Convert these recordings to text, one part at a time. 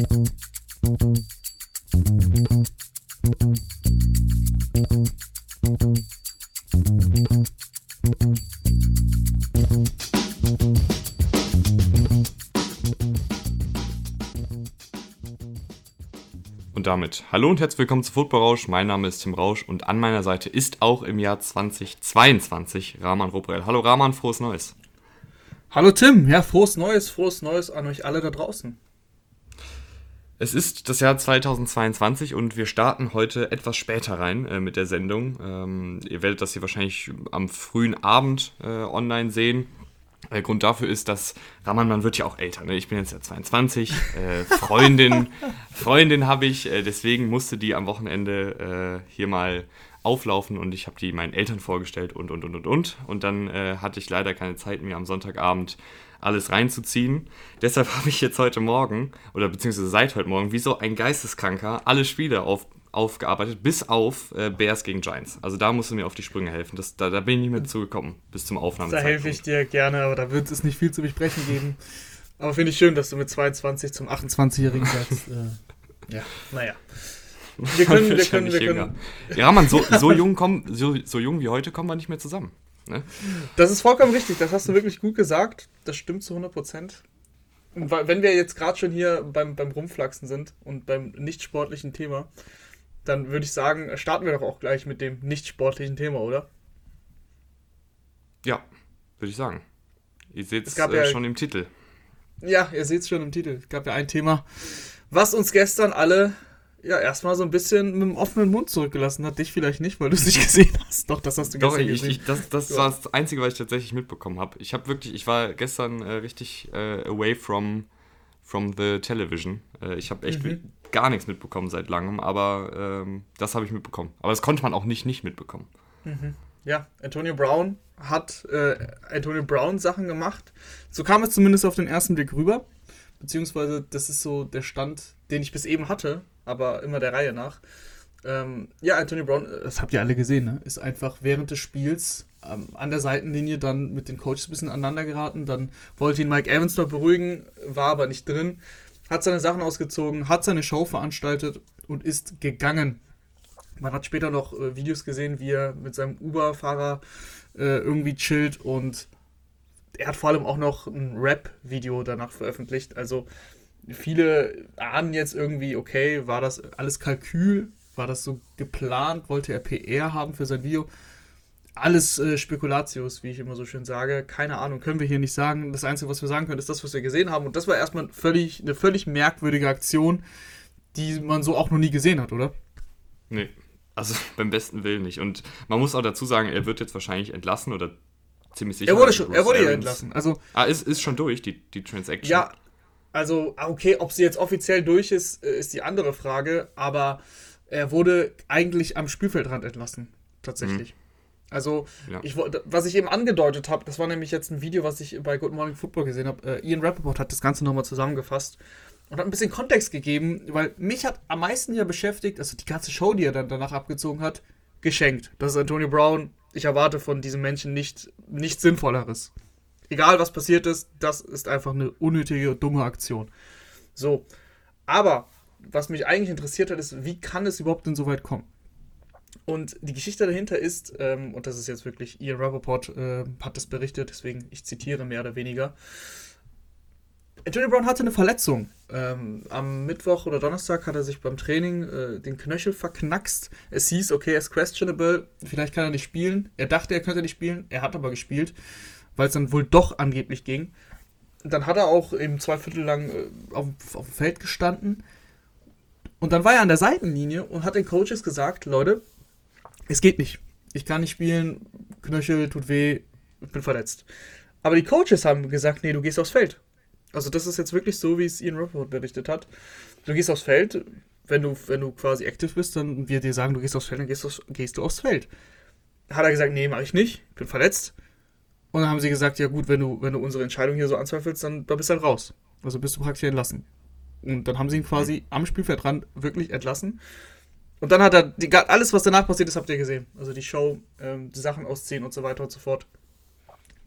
Und damit hallo und herzlich willkommen zu Football Rausch. Mein Name ist Tim Rausch und an meiner Seite ist auch im Jahr 2022 Rahman Ruprell. Hallo Rahman, frohes Neues. Hallo Tim, ja, frohes Neues, frohes Neues an euch alle da draußen. Es ist das Jahr 2022 und wir starten heute etwas später rein äh, mit der Sendung. Ähm, ihr werdet das hier wahrscheinlich am frühen Abend äh, online sehen. Der Grund dafür ist, dass Raman, man wird ja auch älter. Ne? Ich bin jetzt ja 22, äh, Freundin, Freundin habe ich, äh, deswegen musste die am Wochenende äh, hier mal auflaufen und ich habe die meinen Eltern vorgestellt und und und und und. Und dann äh, hatte ich leider keine Zeit, mir am Sonntagabend alles reinzuziehen. Deshalb habe ich jetzt heute Morgen, oder beziehungsweise seit heute Morgen, wie so ein Geisteskranker, alle Spiele auf, aufgearbeitet, bis auf äh, Bears gegen Giants. Also da musst du mir auf die Sprünge helfen. Das, da, da bin ich nicht mehr zugekommen bis zum Aufnahme. Da helfe ich dir gerne, aber da wird es nicht viel zu besprechen geben. Aber finde ich schön, dass du mit 22 zum 28-Jährigen sagst. äh, ja, naja. Wir können, wir können, wir können. Ja, man, so, so, jung kommen, so, so jung wie heute kommen wir nicht mehr zusammen. Ne? Das ist vollkommen richtig, das hast du wirklich gut gesagt. Das stimmt zu 100 Prozent. Und wenn wir jetzt gerade schon hier beim, beim Rumflachsen sind und beim nicht sportlichen Thema, dann würde ich sagen, starten wir doch auch gleich mit dem nicht sportlichen Thema, oder? Ja, würde ich sagen. Ihr seht es äh, ja, schon im Titel. Ja, ihr seht es schon im Titel. Es gab ja ein Thema, was uns gestern alle ja, erstmal so ein bisschen mit dem offenen Mund zurückgelassen hat. Dich vielleicht nicht, weil du es nicht gesehen hast. Doch, das hast du Doch, gestern ich, gesehen. Ich, das, das ja. war das Einzige, was ich tatsächlich mitbekommen habe. Ich habe wirklich, ich war gestern äh, richtig äh, away from, from the television. Äh, ich habe echt mhm. gar nichts mitbekommen seit langem, aber ähm, das habe ich mitbekommen. Aber das konnte man auch nicht nicht mitbekommen. Mhm. Ja, Antonio Brown hat äh, Antonio Brown Sachen gemacht. So kam es zumindest auf den ersten Blick rüber. Beziehungsweise, das ist so der Stand, den ich bis eben hatte aber immer der Reihe nach. Ähm, ja, Anthony Brown, äh, das habt ihr alle gesehen, ne? ist einfach während des Spiels ähm, an der Seitenlinie dann mit den Coaches ein bisschen aneinander geraten. Dann wollte ihn Mike Evans dort beruhigen, war aber nicht drin. Hat seine Sachen ausgezogen, hat seine Show veranstaltet und ist gegangen. Man hat später noch äh, Videos gesehen, wie er mit seinem Uber-Fahrer äh, irgendwie chillt und er hat vor allem auch noch ein Rap-Video danach veröffentlicht. Also viele ahnen jetzt irgendwie, okay, war das alles Kalkül? War das so geplant? Wollte er PR haben für sein Video? Alles äh, Spekulatius, wie ich immer so schön sage. Keine Ahnung, können wir hier nicht sagen. Das Einzige, was wir sagen können, ist das, was wir gesehen haben. Und das war erstmal völlig, eine völlig merkwürdige Aktion, die man so auch noch nie gesehen hat, oder? Nee, also beim besten Willen nicht. Und man muss auch dazu sagen, er wird jetzt wahrscheinlich entlassen oder ziemlich sicher. Er wurde, schon, er wurde ja entlassen. Also, ah, ist, ist schon durch, die, die Transaction. Ja, also, ah, okay, ob sie jetzt offiziell durch ist, äh, ist die andere Frage, aber er wurde eigentlich am Spielfeldrand entlassen, tatsächlich. Mhm. Also, ja. ich, was ich eben angedeutet habe, das war nämlich jetzt ein Video, was ich bei Good Morning Football gesehen habe. Äh, Ian Rappaport hat das Ganze nochmal zusammengefasst und hat ein bisschen Kontext gegeben, weil mich hat am meisten ja beschäftigt, also die ganze Show, die er dann danach abgezogen hat, geschenkt. Das ist Antonio Brown. Ich erwarte von diesem Menschen nicht, nichts Sinnvolleres egal was passiert ist, das ist einfach eine unnötige, dumme Aktion. So, aber was mich eigentlich interessiert hat, ist, wie kann es überhaupt denn so weit kommen? Und die Geschichte dahinter ist, ähm, und das ist jetzt wirklich, Ian Rappaport äh, hat das berichtet, deswegen ich zitiere mehr oder weniger. Antonio Brown hatte eine Verletzung. Ähm, am Mittwoch oder Donnerstag hat er sich beim Training äh, den Knöchel verknackst. Es hieß, okay, er ist questionable, vielleicht kann er nicht spielen. Er dachte, er könnte nicht spielen, er hat aber gespielt weil es dann wohl doch angeblich ging. Dann hat er auch eben zwei Viertel lang äh, auf, auf dem Feld gestanden. Und dann war er an der Seitenlinie und hat den Coaches gesagt, Leute, es geht nicht. Ich kann nicht spielen, Knöchel tut weh, ich bin verletzt. Aber die Coaches haben gesagt, nee, du gehst aufs Feld. Also das ist jetzt wirklich so, wie es Ian Rappaport berichtet hat. Du gehst aufs Feld, wenn du, wenn du quasi aktiv bist, dann wir dir sagen, du gehst aufs Feld, dann gehst, aufs, gehst du aufs Feld. Hat er gesagt, nee, mach ich nicht, ich bin verletzt. Und dann haben sie gesagt, ja gut, wenn du, wenn du unsere Entscheidung hier so anzweifelst, dann, dann bist du halt raus. Also bist du praktisch entlassen. Und dann haben sie ihn quasi am Spielfeldrand wirklich entlassen. Und dann hat er die, alles, was danach passiert ist, habt ihr gesehen. Also die Show, ähm, die Sachen ausziehen und so weiter und so fort.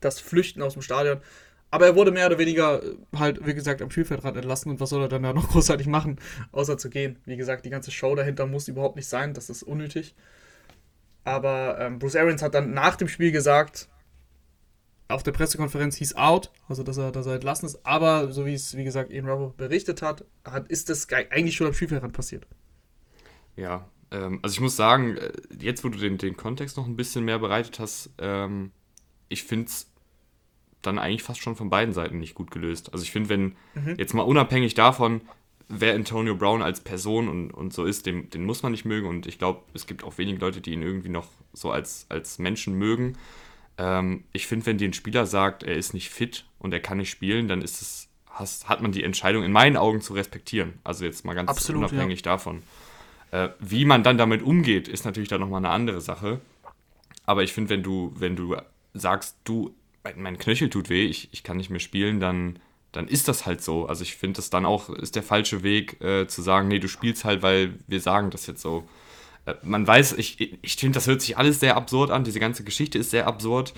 Das Flüchten aus dem Stadion. Aber er wurde mehr oder weniger äh, halt, wie gesagt, am Spielfeldrand entlassen und was soll er dann da noch großartig machen, außer zu gehen. Wie gesagt, die ganze Show dahinter muss überhaupt nicht sein, das ist unnötig. Aber ähm, Bruce Arians hat dann nach dem Spiel gesagt, auf der Pressekonferenz hieß out, also dass er, dass er entlassen ist, aber so wie es, wie gesagt, Ian Rubber berichtet hat, hat, ist das eigentlich schon am Spielfeldrand passiert. Ja, ähm, also ich muss sagen, äh, jetzt wo du den, den Kontext noch ein bisschen mehr bereitet hast, ähm, ich finde es dann eigentlich fast schon von beiden Seiten nicht gut gelöst. Also ich finde, wenn mhm. jetzt mal unabhängig davon, wer Antonio Brown als Person und, und so ist, den, den muss man nicht mögen. Und ich glaube, es gibt auch wenige Leute, die ihn irgendwie noch so als, als Menschen mögen. Ähm, ich finde, wenn dir ein Spieler sagt, er ist nicht fit und er kann nicht spielen, dann ist es, has, hat man die Entscheidung in meinen Augen zu respektieren. Also jetzt mal ganz Absolut, unabhängig ja. davon. Äh, wie man dann damit umgeht, ist natürlich dann nochmal eine andere Sache. Aber ich finde, wenn du, wenn du sagst, du, mein Knöchel tut weh, ich, ich kann nicht mehr spielen, dann, dann ist das halt so. Also ich finde das dann auch, ist der falsche Weg äh, zu sagen, nee, du spielst halt, weil wir sagen das jetzt so. Äh, man weiß, ich, ich finde, das hört sich alles sehr absurd an, diese ganze Geschichte ist sehr absurd.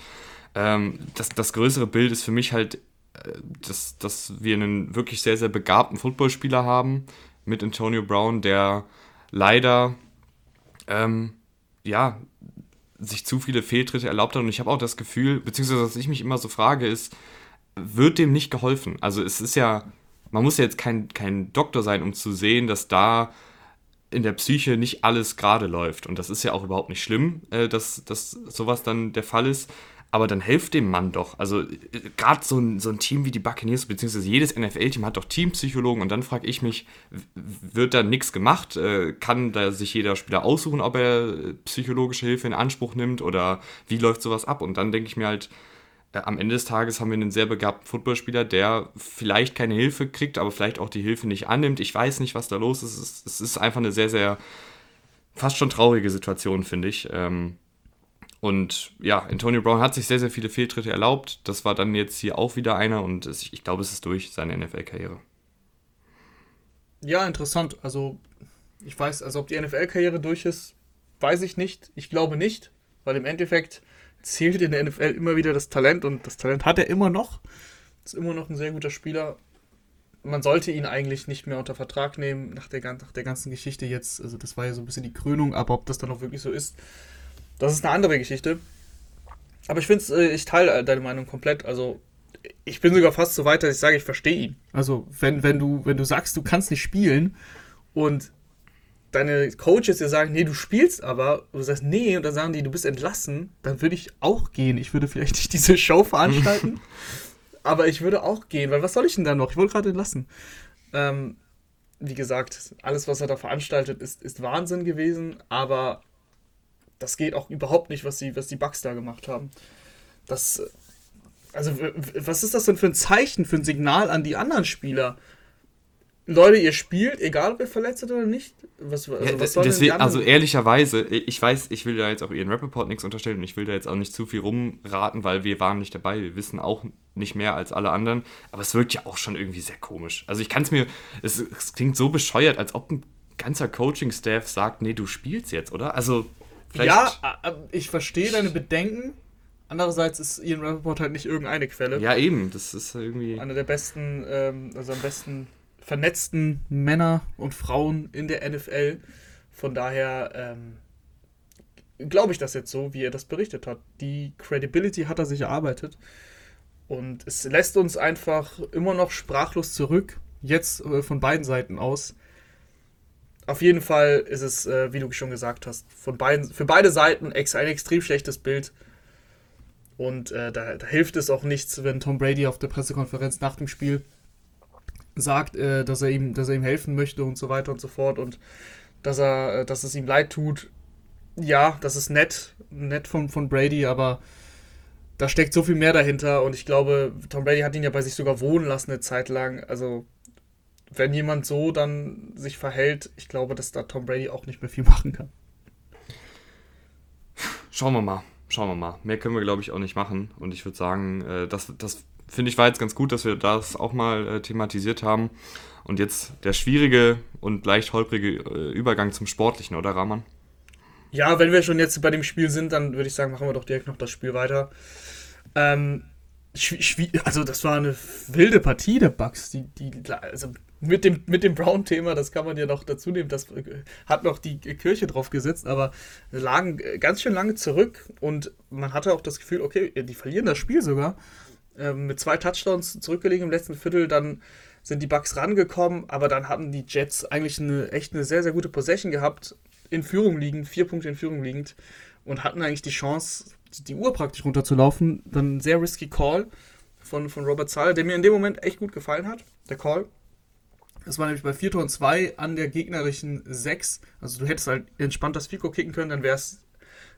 Ähm, das, das größere Bild ist für mich halt, äh, dass, dass wir einen wirklich sehr, sehr begabten Footballspieler haben mit Antonio Brown, der leider ähm, ja, sich zu viele Fehltritte erlaubt hat. Und ich habe auch das Gefühl, beziehungsweise was ich mich immer so frage, ist, wird dem nicht geholfen? Also es ist ja, man muss ja jetzt kein, kein Doktor sein, um zu sehen, dass da in der Psyche nicht alles gerade läuft. Und das ist ja auch überhaupt nicht schlimm, äh, dass, dass sowas dann der Fall ist aber dann helft dem Mann doch. Also äh, gerade so ein, so ein Team wie die Buccaneers, beziehungsweise jedes NFL-Team hat doch Teampsychologen und dann frage ich mich, wird da nichts gemacht? Äh, kann da sich jeder Spieler aussuchen, ob er äh, psychologische Hilfe in Anspruch nimmt oder wie läuft sowas ab? Und dann denke ich mir halt, am Ende des Tages haben wir einen sehr begabten Footballspieler, der vielleicht keine Hilfe kriegt, aber vielleicht auch die Hilfe nicht annimmt. Ich weiß nicht, was da los ist. Es ist einfach eine sehr, sehr fast schon traurige Situation, finde ich. Ähm, und ja, Antonio Brown hat sich sehr, sehr viele Fehltritte erlaubt. Das war dann jetzt hier auch wieder einer und ich glaube, es ist durch seine NFL-Karriere. Ja, interessant. Also, ich weiß, also ob die NFL-Karriere durch ist, weiß ich nicht. Ich glaube nicht, weil im Endeffekt zählt in der NFL immer wieder das Talent und das Talent hat er immer noch. Ist immer noch ein sehr guter Spieler. Man sollte ihn eigentlich nicht mehr unter Vertrag nehmen nach der, nach der ganzen Geschichte jetzt. Also, das war ja so ein bisschen die Krönung, aber ob das dann auch wirklich so ist, das ist eine andere Geschichte. Aber ich finde äh, ich teile deine Meinung komplett. Also, ich bin sogar fast so weit, dass ich sage, ich verstehe ihn. Also, wenn, wenn, du, wenn du sagst, du kannst nicht spielen und deine Coaches dir sagen, nee, du spielst aber, und du sagst, nee, und dann sagen die, du bist entlassen, dann würde ich auch gehen. Ich würde vielleicht nicht diese Show veranstalten, aber ich würde auch gehen, weil was soll ich denn da noch? Ich wurde gerade entlassen. Ähm, wie gesagt, alles, was er da veranstaltet, ist, ist Wahnsinn gewesen, aber das geht auch überhaupt nicht, was die, was die Bugs da gemacht haben. Das, also, was ist das denn für ein Zeichen, für ein Signal an die anderen Spieler? Leute, ihr spielt, egal ob ihr verletzt seid oder nicht. Was, also, ja, was deswegen, also ehrlicherweise, ich weiß, ich will da jetzt auch Ian Rappaport nichts unterstellen und ich will da jetzt auch nicht zu viel rumraten, weil wir waren nicht dabei, wir wissen auch nicht mehr als alle anderen, aber es wirkt ja auch schon irgendwie sehr komisch. Also ich kann es mir, es klingt so bescheuert, als ob ein ganzer Coaching-Staff sagt, nee, du spielst jetzt, oder? Also Vielleicht ja, ich verstehe deine Bedenken. Andererseits ist Ian Rappaport halt nicht irgendeine Quelle. Ja, eben. Das ist irgendwie. Einer der besten, ähm, also am besten vernetzten Männer und Frauen in der NFL. Von daher ähm, glaube ich das jetzt so, wie er das berichtet hat. Die Credibility hat er sich erarbeitet. Und es lässt uns einfach immer noch sprachlos zurück. Jetzt äh, von beiden Seiten aus auf jeden Fall ist es, äh, wie du schon gesagt hast, von beiden, für beide Seiten ex ein extrem schlechtes Bild. Und äh, da, da, hilft es auch nichts, wenn Tom Brady auf der Pressekonferenz nach dem Spiel sagt, äh, dass, er ihm, dass er ihm helfen möchte und so weiter und so fort und dass, er, äh, dass es ihm leid tut. Ja, das ist nett, nett von, von Brady, aber da steckt so viel mehr dahinter und ich glaube, Tom Brady hat ihn ja bei sich sogar wohnen lassen eine Zeit lang. Also wenn jemand so dann sich verhält, ich glaube, dass da Tom Brady auch nicht mehr viel machen kann. Schauen wir mal. Schauen wir mal. Mehr können wir, glaube ich, auch nicht machen. Und ich würde sagen, äh, das, das finde ich war jetzt ganz gut, dass wir das auch mal äh, thematisiert haben. Und jetzt der schwierige und leicht holprige äh, Übergang zum Sportlichen, oder Rahman? Ja, wenn wir schon jetzt bei dem Spiel sind, dann würde ich sagen, machen wir doch direkt noch das Spiel weiter. Ähm, also das war eine wilde Partie der Bucks. Die, die, also mit dem, mit dem Brown-Thema, das kann man ja noch dazu nehmen, das hat noch die Kirche drauf gesetzt, aber lagen ganz schön lange zurück und man hatte auch das Gefühl, okay, die verlieren das Spiel sogar. Ähm, mit zwei Touchdowns zurückgelegen im letzten Viertel, dann sind die Bucks rangekommen, aber dann hatten die Jets eigentlich eine echt eine sehr, sehr gute Possession gehabt, in Führung liegend, vier Punkte in Führung liegend und hatten eigentlich die Chance, die Uhr praktisch runterzulaufen. Dann ein sehr risky Call von, von Robert Sala, der mir in dem Moment echt gut gefallen hat, der Call. Das war nämlich bei 4 Tor 2 an der gegnerischen 6. Also du hättest halt entspannt das Fico kicken können, dann wäre es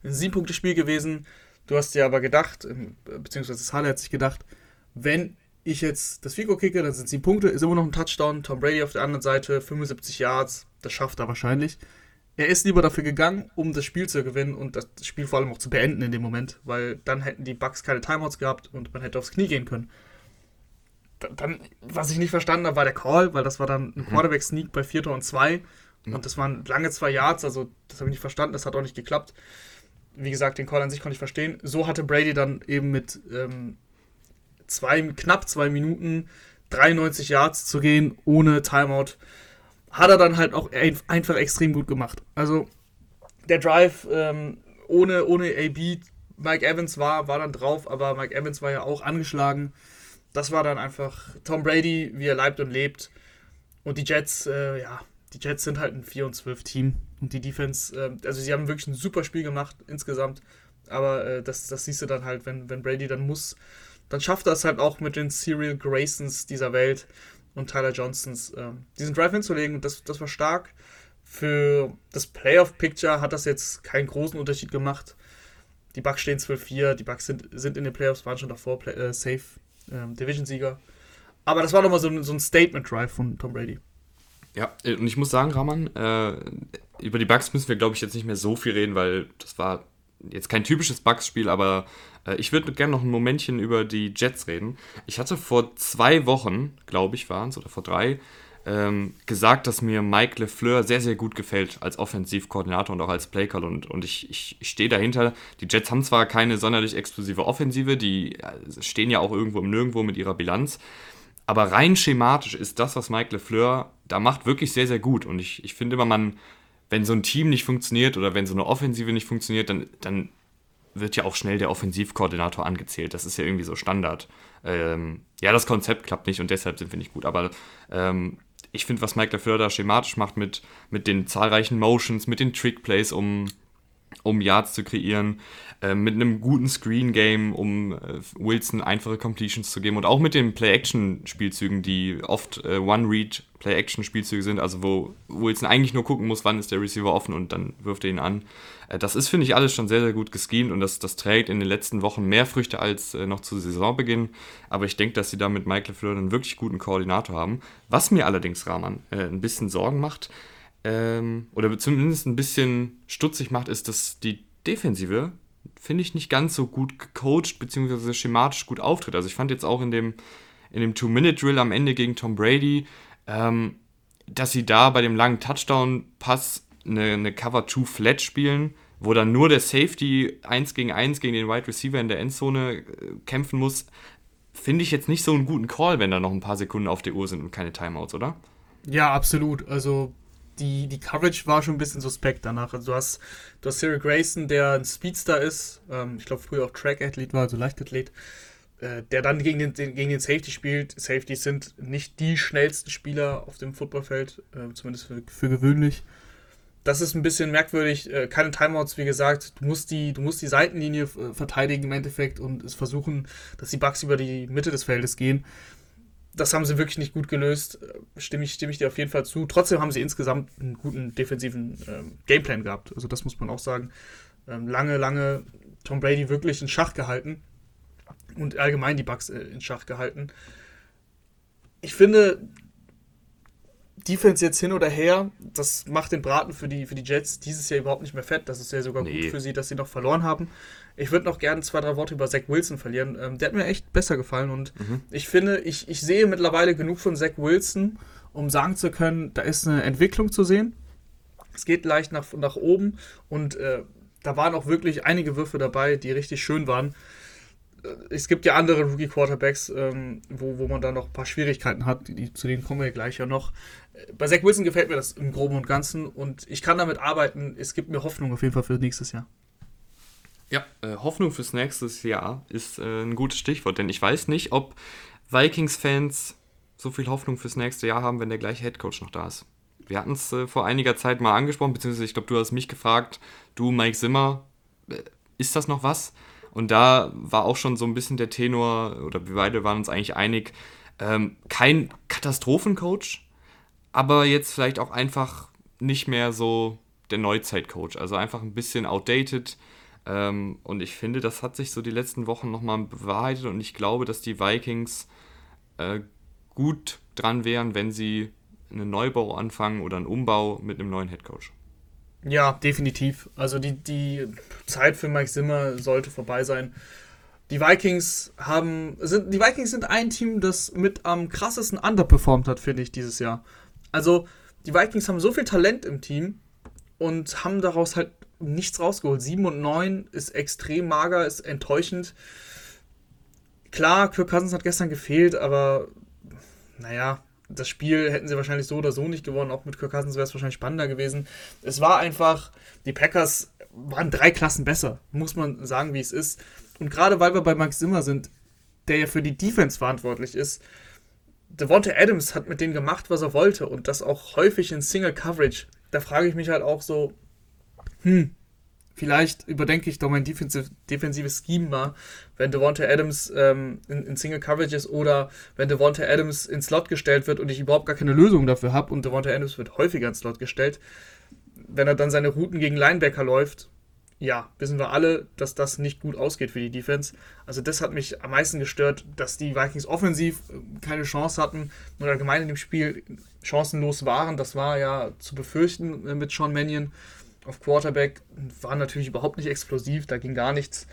ein 7-Punkte-Spiel gewesen. Du hast dir aber gedacht, ähm, beziehungsweise Sala hat sich gedacht, wenn ich jetzt das Fico kicke, dann sind 7 Punkte, ist immer noch ein Touchdown. Tom Brady auf der anderen Seite, 75 Yards, das schafft er wahrscheinlich. Er ist lieber dafür gegangen, um das Spiel zu gewinnen und das Spiel vor allem auch zu beenden in dem Moment, weil dann hätten die Bucks keine Timeouts gehabt und man hätte aufs Knie gehen können. Dann, was ich nicht verstanden habe, war der Call, weil das war dann ein mhm. Quarterback-Sneak bei 4 und 2 mhm. und das waren lange zwei Yards, also das habe ich nicht verstanden, das hat auch nicht geklappt. Wie gesagt, den Call an sich konnte ich verstehen. So hatte Brady dann eben mit ähm, zwei, knapp zwei Minuten 93 Yards zu gehen, ohne Timeout hat er dann halt auch einfach extrem gut gemacht. Also der Drive ähm, ohne, ohne AB, Mike Evans war, war dann drauf, aber Mike Evans war ja auch angeschlagen. Das war dann einfach Tom Brady, wie er leibt und lebt. Und die Jets, äh, ja, die Jets sind halt ein 4 und 12 Team. Und die Defense, äh, also sie haben wirklich ein super Spiel gemacht insgesamt. Aber äh, das, das siehst du dann halt, wenn, wenn Brady dann muss, dann schafft er es halt auch mit den Serial Graysons dieser Welt und Tyler Johnsons ähm, diesen Drive hinzulegen. Das, das war stark. Für das Playoff-Picture hat das jetzt keinen großen Unterschied gemacht. Die Bucks stehen 12-4, die Bucks sind, sind in den Playoffs, waren schon davor Play, äh, safe ähm, Division-Sieger. Aber das war nochmal so, so ein Statement-Drive von Tom Brady. Ja, und ich muss sagen, Raman, äh, über die Bucks müssen wir, glaube ich, jetzt nicht mehr so viel reden, weil das war jetzt kein typisches Bucks-Spiel, aber äh, ich würde gerne noch ein Momentchen über die Jets reden. Ich hatte vor zwei Wochen, glaube ich, waren es, oder vor drei, ähm, gesagt, dass mir Mike LeFleur sehr, sehr gut gefällt als Offensivkoordinator und auch als Playcall. Und, und ich, ich, ich stehe dahinter. Die Jets haben zwar keine sonderlich explosive Offensive, die äh, stehen ja auch irgendwo im Nirgendwo mit ihrer Bilanz. Aber rein schematisch ist das, was Mike LeFleur da macht, wirklich sehr, sehr gut. Und ich, ich finde immer, man, wenn so ein Team nicht funktioniert oder wenn so eine Offensive nicht funktioniert, dann, dann wird ja auch schnell der Offensivkoordinator angezählt. Das ist ja irgendwie so Standard. Ähm, ja, das Konzept klappt nicht und deshalb sind wir nicht gut. Aber ähm, ich finde, was Mike dafür da schematisch macht mit, mit den zahlreichen Motions, mit den Trickplays, um, um Yards zu kreieren, äh, mit einem guten Screen-Game, um äh, Wilson einfache Completions zu geben und auch mit den Play-Action-Spielzügen, die oft äh, One-Read Play-Action-Spielzüge sind, also wo Wilson eigentlich nur gucken muss, wann ist der Receiver offen und dann wirft er ihn an. Äh, das ist, finde ich, alles schon sehr, sehr gut geschemt und das, das trägt in den letzten Wochen mehr Früchte als äh, noch zu Saisonbeginn. Aber ich denke, dass sie da mit Michael LeFleur einen wirklich guten Koordinator haben. Was mir allerdings, Rahman, ein bisschen Sorgen macht, ähm, oder zumindest ein bisschen stutzig macht, ist, dass die Defensive, finde ich, nicht ganz so gut gecoacht bzw. schematisch gut auftritt. Also ich fand jetzt auch in dem, in dem Two-Minute-Drill am Ende gegen Tom Brady, ähm, dass sie da bei dem langen Touchdown-Pass eine, eine Cover-2-Flat spielen, wo dann nur der Safety 1 gegen 1 gegen den Wide Receiver in der Endzone äh, kämpfen muss, finde ich jetzt nicht so einen guten Call, wenn da noch ein paar Sekunden auf der Uhr sind und keine Timeouts, oder? Ja, absolut. Also die, die Coverage war schon ein bisschen suspekt danach. Also du hast, du hast Cyril Grayson, der ein Speedster ist, ähm, ich glaube früher auch Track-Athlet war, also Leichtathlet, äh, der dann gegen den, den, gegen den Safety spielt. Safeties sind nicht die schnellsten Spieler auf dem Footballfeld, äh, zumindest für, für gewöhnlich das ist ein bisschen merkwürdig. Äh, keine Timeouts, wie gesagt. Du musst die, du musst die Seitenlinie äh, verteidigen im Endeffekt und es versuchen, dass die Bugs über die Mitte des Feldes gehen. Das haben sie wirklich nicht gut gelöst. Äh, stimme ich, stimme ich dir auf jeden Fall zu. Trotzdem haben sie insgesamt einen guten defensiven ähm, Gameplan gehabt. Also das muss man auch sagen. Ähm, lange, lange Tom Brady wirklich in Schach gehalten und allgemein die Bugs äh, in Schach gehalten. Ich finde, Defense jetzt hin oder her, das macht den Braten für die, für die Jets dieses Jahr überhaupt nicht mehr fett. Das ist ja sogar nee. gut für sie, dass sie noch verloren haben. Ich würde noch gerne zwei, drei Worte über Zach Wilson verlieren. Ähm, der hat mir echt besser gefallen und mhm. ich finde, ich, ich sehe mittlerweile genug von Zach Wilson, um sagen zu können, da ist eine Entwicklung zu sehen. Es geht leicht nach, nach oben und äh, da waren auch wirklich einige Würfe dabei, die richtig schön waren. es gibt ja andere Rookie-Quarterbacks, ähm, wo, wo man da noch ein paar Schwierigkeiten hat, die, zu denen kommen wir gleich ja noch. Bei Zach Wilson gefällt mir das im Groben und Ganzen und ich kann damit arbeiten. Es gibt mir Hoffnung auf jeden Fall für nächstes Jahr. Ja, äh, Hoffnung fürs nächste Jahr ist äh, ein gutes Stichwort, denn ich weiß nicht, ob Vikings-Fans so viel Hoffnung fürs nächste Jahr haben, wenn der gleiche Headcoach noch da ist. Wir hatten es äh, vor einiger Zeit mal angesprochen, beziehungsweise ich glaube, du hast mich gefragt, du, Mike Zimmer, ist das noch was? Und da war auch schon so ein bisschen der Tenor, oder wir beide waren uns eigentlich einig, ähm, kein Katastrophencoach, aber jetzt vielleicht auch einfach nicht mehr so der Neuzeitcoach. Also einfach ein bisschen outdated. Ähm, und ich finde, das hat sich so die letzten Wochen nochmal bewahrheitet und ich glaube, dass die Vikings äh, gut dran wären, wenn sie einen Neubau anfangen oder einen Umbau mit einem neuen Headcoach. Ja, definitiv. Also die, die Zeit für Mike Zimmer sollte vorbei sein. Die Vikings haben sind die Vikings sind ein Team, das mit am krassesten underperformed hat, finde ich dieses Jahr. Also die Vikings haben so viel Talent im Team und haben daraus halt nichts rausgeholt. 7 und 9 ist extrem mager, ist enttäuschend. Klar, Kirk Cousins hat gestern gefehlt, aber naja, das Spiel hätten sie wahrscheinlich so oder so nicht gewonnen. Auch mit Kirk Cousins wäre es wahrscheinlich spannender gewesen. Es war einfach, die Packers waren drei Klassen besser, muss man sagen, wie es ist. Und gerade weil wir bei Max Zimmer sind, der ja für die Defense verantwortlich ist, Devonta Adams hat mit denen gemacht, was er wollte und das auch häufig in Single Coverage. Da frage ich mich halt auch so, hm, vielleicht überdenke ich doch mein defensive, defensives Scheme mal, wenn Devonta Adams ähm, in, in, Single Coverage ist oder wenn Devonta Adams in Slot gestellt wird und ich überhaupt gar keine Lösung dafür habe und Devonta Adams wird häufiger in Slot gestellt, wenn er dann seine Routen gegen Linebacker läuft, ja, wissen wir alle, dass das nicht gut ausgeht für die Defense. Also das hat mich am meisten gestört, dass die Vikings offensiv äh, keine Chance hatten oder allgemein in dem Spiel chancenlos waren. Das war ja zu befürchten äh, mit Sean Mannion auf Quarterback war natürlich überhaupt nicht explosiv, da ging gar nichts.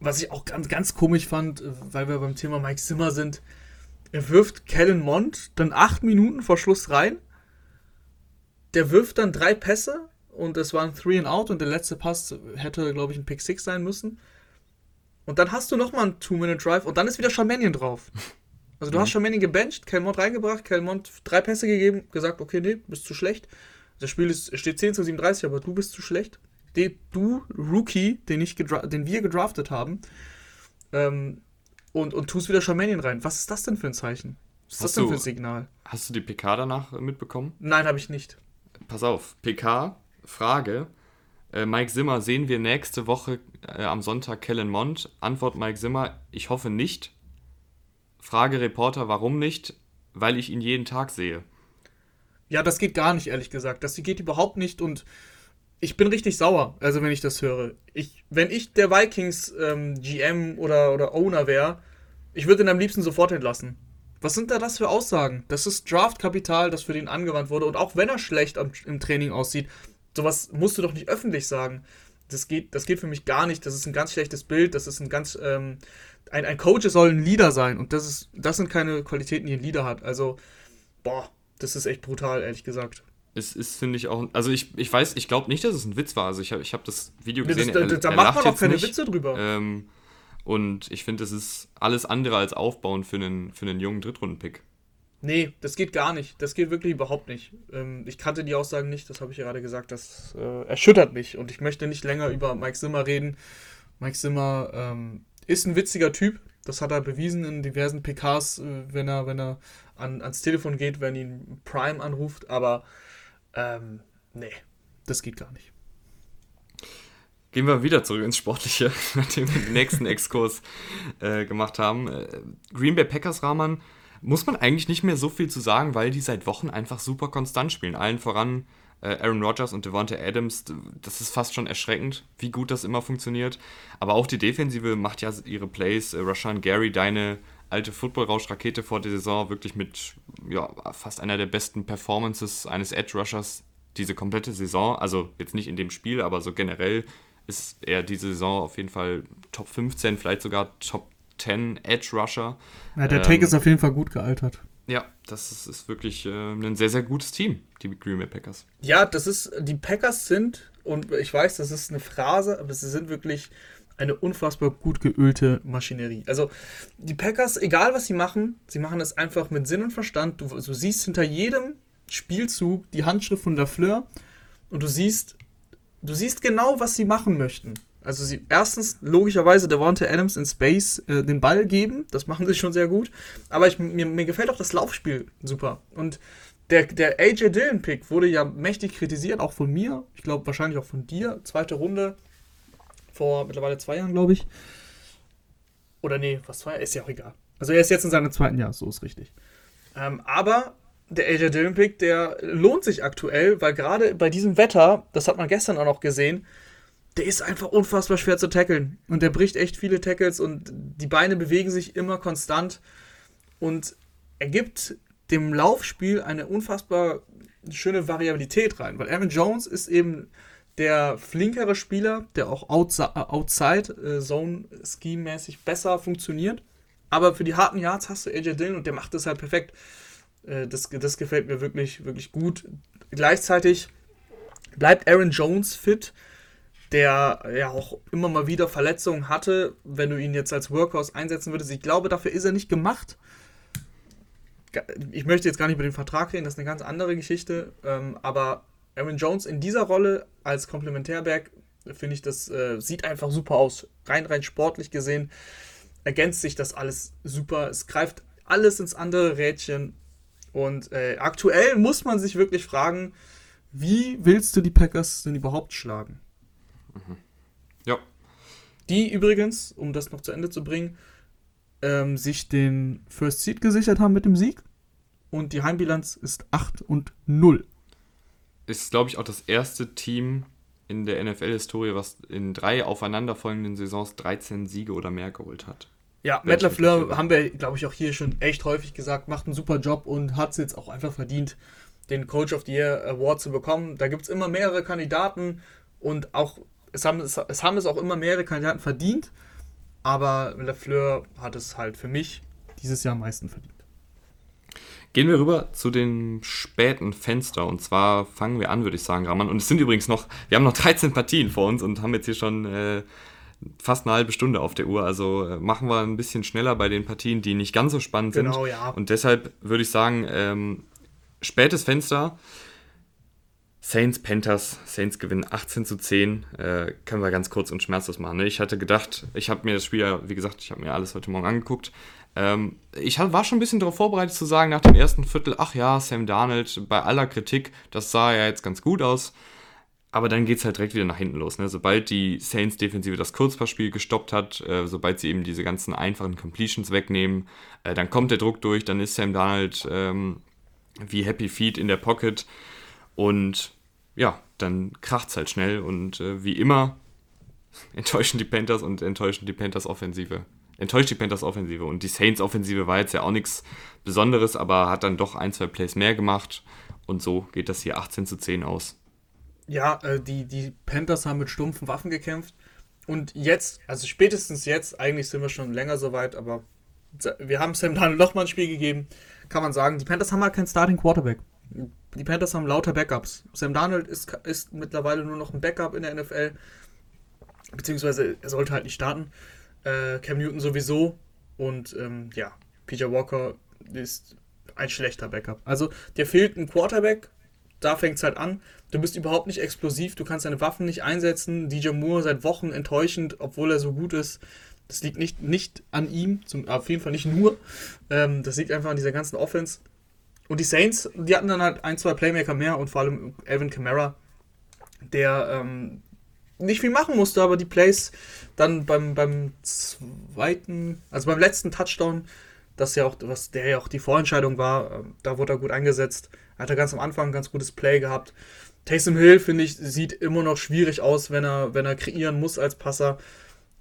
Was ich auch ganz, ganz komisch fand, weil wir beim Thema Mike Zimmer sind, er wirft Kellen Mond dann acht Minuten vor Schluss rein. Der wirft dann drei Pässe und es war ein Three and Out und der letzte Pass hätte, glaube ich, ein Pick Six sein müssen. Und dann hast du nochmal einen Two-Minute-Drive und dann ist wieder Charmanion drauf. Also du mhm. hast Charmanion gebencht, Kelmont reingebracht, Kelmont drei Pässe gegeben, gesagt, okay, nee, bist zu schlecht. Das Spiel ist, steht 10 zu 37, aber du bist zu schlecht. Du, Rookie, den, ich den wir gedraftet haben, ähm, und, und tust wieder Charmanion rein. Was ist das denn für ein Zeichen? Was ist hast das denn du, für ein Signal? Hast du die PK danach mitbekommen? Nein, habe ich nicht. Pass auf, PK, Frage. Äh, Mike Zimmer, sehen wir nächste Woche äh, am Sonntag Kellen Mond? Antwort Mike Zimmer, ich hoffe nicht. Frage Reporter, warum nicht? Weil ich ihn jeden Tag sehe. Ja, das geht gar nicht, ehrlich gesagt. Das geht überhaupt nicht und ich bin richtig sauer, also wenn ich das höre. Ich, wenn ich der Vikings ähm, GM oder, oder Owner wäre, ich würde ihn am liebsten sofort entlassen. Was sind da das für Aussagen? Das ist Draftkapital, das für den angewandt wurde. Und auch wenn er schlecht am, im Training aussieht, sowas musst du doch nicht öffentlich sagen. Das geht, das geht für mich gar nicht. Das ist ein ganz schlechtes Bild. Das ist ein ganz. Ähm, ein, ein Coach soll ein Leader sein. Und das, ist, das sind keine Qualitäten, die ein Leader hat. Also, boah, das ist echt brutal, ehrlich gesagt. Es ist, finde ich, auch. Also, ich, ich weiß, ich glaube nicht, dass es ein Witz war. Also, ich habe ich hab das Video gesehen. Das, da, da er, macht man auch keine nicht. Witze drüber. Ähm, und ich finde, das ist alles andere als aufbauend für einen, für einen jungen Drittrunden-Pick. Nee, das geht gar nicht. Das geht wirklich überhaupt nicht. Ähm, ich kannte die Aussagen nicht, das habe ich gerade gesagt. Das äh, erschüttert mich und ich möchte nicht länger über Mike Zimmer reden. Mike Zimmer ähm, ist ein witziger Typ. Das hat er bewiesen in diversen PKs, äh, wenn er, wenn er an, ans Telefon geht, wenn ihn Prime anruft, aber ähm, nee, das geht gar nicht. Gehen wir wieder zurück ins Sportliche, nachdem wir den nächsten Exkurs äh, gemacht haben. Äh, Green Bay Packers Rahman muss man eigentlich nicht mehr so viel zu sagen, weil die seit Wochen einfach super konstant spielen. Allen voran Aaron Rodgers und Devonta Adams. Das ist fast schon erschreckend, wie gut das immer funktioniert. Aber auch die Defensive macht ja ihre Plays. Äh, Rashan Gary, deine alte Football-Rausch-Rakete vor der Saison wirklich mit ja, fast einer der besten Performances eines Edge-Rushers diese komplette Saison. Also jetzt nicht in dem Spiel, aber so generell ist er diese Saison auf jeden Fall Top 15, vielleicht sogar Top 10 Edge-Rusher. Ja, der ähm, Take ist auf jeden Fall gut gealtert. Ja, das ist, ist wirklich äh, ein sehr, sehr gutes Team, die Green Bay Packers. Ja, das ist, die Packers sind, und ich weiß, das ist eine Phrase, aber sie sind wirklich eine unfassbar gut geölte Maschinerie. Also die Packers, egal was sie machen, sie machen es einfach mit Sinn und Verstand. Du, du siehst hinter jedem Spielzug die Handschrift von Lafleur und du siehst, du siehst genau, was sie machen möchten. Also sie erstens logischerweise Devonta Adams in Space äh, den Ball geben, das machen sie schon sehr gut. Aber ich, mir, mir gefällt auch das Laufspiel super. Und der, der AJ Dillon Pick wurde ja mächtig kritisiert, auch von mir. Ich glaube wahrscheinlich auch von dir. Zweite Runde vor mittlerweile zwei Jahren, glaube ich. Oder nee, was zwei? Ist ja auch egal. Also er ist jetzt in seinem zweiten Jahr, so ist richtig. Ähm, aber der AJ Dillon Pick, der lohnt sich aktuell, weil gerade bei diesem Wetter, das hat man gestern auch noch gesehen, der ist einfach unfassbar schwer zu tackeln. Und der bricht echt viele Tackles und die Beine bewegen sich immer konstant. Und er gibt dem Laufspiel eine unfassbar schöne Variabilität rein. Weil Aaron Jones ist eben der flinkere Spieler, der auch äh, Zone Scheme mäßig besser funktioniert. Aber für die harten Yards hast du AJ Dillon und der macht das halt perfekt. Äh, das, das gefällt mir wirklich, wirklich gut. Gleichzeitig bleibt Aaron Jones fit der ja auch immer mal wieder Verletzungen hatte, wenn du ihn jetzt als Workhorse einsetzen würdest. Ich glaube, dafür ist er nicht gemacht. Ich möchte jetzt gar nicht über den Vertrag reden, das ist eine ganz andere Geschichte. Ähm, aber Aaron Jones in dieser Rolle als Komplementärberg, finde ich, das äh, sieht einfach super aus. Rein, rein sportlich gesehen ergänzt sich das alles super. Es greift alles ins andere Rädchen. Und äh, aktuell muss man sich wirklich fragen, wie willst du die Packers denn überhaupt schlagen? Mhm. Ja. Die übrigens, um das noch zu Ende zu bringen, ähm, sich den First Seed gesichert haben mit dem Sieg. Und die Heimbilanz ist 8 und 0. Ist, glaube ich, auch das erste Team in der NFL-Historie, was in drei aufeinanderfolgenden Saisons 13 Siege oder mehr geholt hat. Ja, Matt LaFleur haben wir, glaube ich, auch hier schon echt häufig gesagt, macht einen super Job und hat es jetzt auch einfach verdient, den Coach of the Year Award zu bekommen. Da gibt es immer mehrere Kandidaten und auch es haben es, es haben es auch immer mehrere Kandidaten verdient, aber Lafleur hat es halt für mich dieses Jahr am meisten verdient. Gehen wir rüber zu dem späten Fenster. Und zwar fangen wir an, würde ich sagen, Raman. Und es sind übrigens noch, wir haben noch 13 Partien vor uns und haben jetzt hier schon äh, fast eine halbe Stunde auf der Uhr. Also äh, machen wir ein bisschen schneller bei den Partien, die nicht ganz so spannend genau, sind. Ja. Und deshalb würde ich sagen, ähm, spätes Fenster. Saints, Panthers, Saints gewinnen 18 zu 10. Äh, können wir ganz kurz und schmerzlos machen. Ne? Ich hatte gedacht, ich habe mir das Spiel ja, wie gesagt, ich habe mir alles heute Morgen angeguckt. Ähm, ich war schon ein bisschen darauf vorbereitet zu sagen, nach dem ersten Viertel, ach ja, Sam Darnold, bei aller Kritik, das sah ja jetzt ganz gut aus. Aber dann geht es halt direkt wieder nach hinten los. Ne? Sobald die Saints-Defensive das Kurzpassspiel gestoppt hat, äh, sobald sie eben diese ganzen einfachen Completions wegnehmen, äh, dann kommt der Druck durch, dann ist Sam Darnold ähm, wie Happy Feet in der Pocket. Und ja, dann kracht es halt schnell und äh, wie immer enttäuschen die Panthers und enttäuschen die Panthers Offensive. Enttäuscht die Panthers Offensive und die Saints Offensive war jetzt ja auch nichts Besonderes, aber hat dann doch ein, zwei Plays mehr gemacht und so geht das hier 18 zu 10 aus. Ja, äh, die, die Panthers haben mit stumpfen Waffen gekämpft und jetzt, also spätestens jetzt, eigentlich sind wir schon länger so weit, aber wir haben Sam Darnold nochmal ein Spiel gegeben, kann man sagen, die Panthers haben halt keinen Starting Quarterback die Panthers haben lauter Backups. Sam Darnold ist, ist mittlerweile nur noch ein Backup in der NFL. Beziehungsweise er sollte halt nicht starten. Äh, Cam Newton sowieso. Und ähm, ja, PJ Walker ist ein schlechter Backup. Also dir fehlt ein Quarterback. Da fängt es halt an. Du bist überhaupt nicht explosiv. Du kannst deine Waffen nicht einsetzen. DJ Moore seit Wochen enttäuschend, obwohl er so gut ist. Das liegt nicht, nicht an ihm, zum, auf jeden Fall nicht nur. Ähm, das liegt einfach an dieser ganzen Offense. Und die Saints, die hatten dann halt ein, zwei Playmaker mehr und vor allem Alvin Kamara, der ähm, nicht viel machen musste, aber die Plays dann beim, beim zweiten, also beim letzten Touchdown, das ja auch, was der ja auch die Vorentscheidung war, äh, da wurde er gut eingesetzt. Er hatte ganz am Anfang ein ganz gutes Play gehabt. Taysom Hill, finde ich, sieht immer noch schwierig aus, wenn er, wenn er kreieren muss als Passer.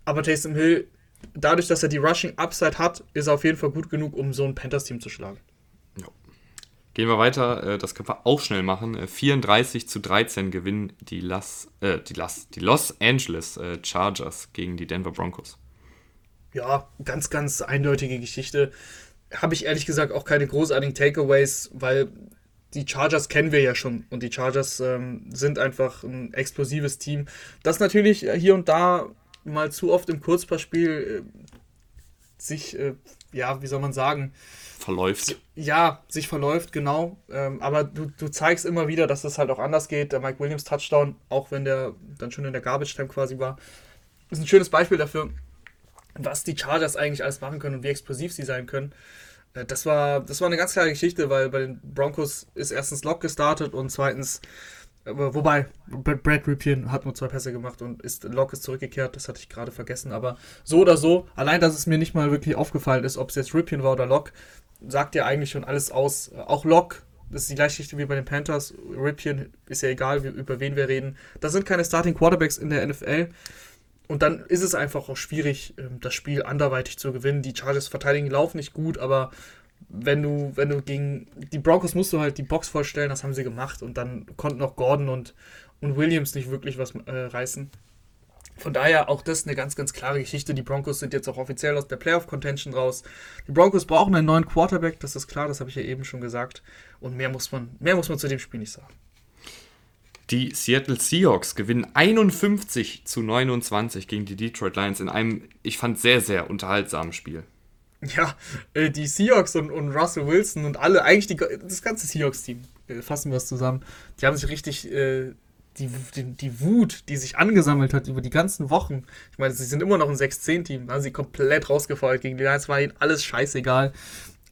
Aber Taysom Hill, dadurch, dass er die Rushing Upside hat, ist er auf jeden Fall gut genug, um so ein Panthers-Team zu schlagen. Gehen wir weiter, äh, das können wir auch schnell machen. 34 äh, zu 13 gewinnen die, Las, äh, die, Las, die Los Angeles äh, Chargers gegen die Denver Broncos. Ja, ganz, ganz eindeutige Geschichte. Habe ich ehrlich gesagt auch keine großartigen Takeaways, weil die Chargers kennen wir ja schon und die Chargers ähm, sind einfach ein explosives Team, das natürlich hier und da mal zu oft im Kurzpassspiel äh, sich, äh, ja, wie soll man sagen, verläuft. Ja, sich verläuft, genau. Ähm, aber du, du zeigst immer wieder, dass das halt auch anders geht. Der Mike Williams Touchdown, auch wenn der dann schon in der Garbage Time quasi war, ist ein schönes Beispiel dafür, was die Chargers eigentlich alles machen können und wie explosiv sie sein können. Äh, das war, das war eine ganz klare Geschichte, weil bei den Broncos ist erstens Lock gestartet und zweitens, wobei, Brad Ripien hat nur zwei Pässe gemacht und ist, Lock ist zurückgekehrt, das hatte ich gerade vergessen, aber so oder so, allein, dass es mir nicht mal wirklich aufgefallen ist, ob es jetzt Ripien war oder Lock, sagt ja eigentlich schon alles aus. Auch Lock, das ist die gleiche Geschichte wie bei den Panthers, Ripien, ist ja egal, über wen wir reden. Das sind keine Starting Quarterbacks in der NFL. Und dann ist es einfach auch schwierig, ähm, das Spiel anderweitig zu gewinnen. Die Chargers verteidigen laufen nicht gut, aber wenn du, wenn du gegen die Broncos musst du halt die Box vollstellen, das haben sie gemacht. Und dann konnten auch Gordon und, und Williams nicht wirklich was äh, reißen. Von daher auch das eine ganz, ganz klare Geschichte. Die Broncos sind jetzt auch offiziell aus der Playoff-Contention raus. Die Broncos brauchen einen neuen Quarterback, das ist klar, das habe ich ja eben schon gesagt. Und mehr muss man, mehr muss man zu dem Spiel nicht sagen. Die Seattle Seahawks gewinnen 51 zu 29 gegen die Detroit Lions in einem, ich fand, sehr, sehr unterhaltsamen Spiel. Ja, äh, die Seahawks und, und Russell Wilson und alle, eigentlich die, das ganze Seahawks-Team, äh, fassen wir es zusammen, die haben sich richtig äh, die, die, die, Wut, die sich angesammelt hat über die ganzen Wochen. Ich meine, sie sind immer noch ein 6-10-Team, haben sie komplett rausgefeuert gegen die Lions, war ihnen alles scheißegal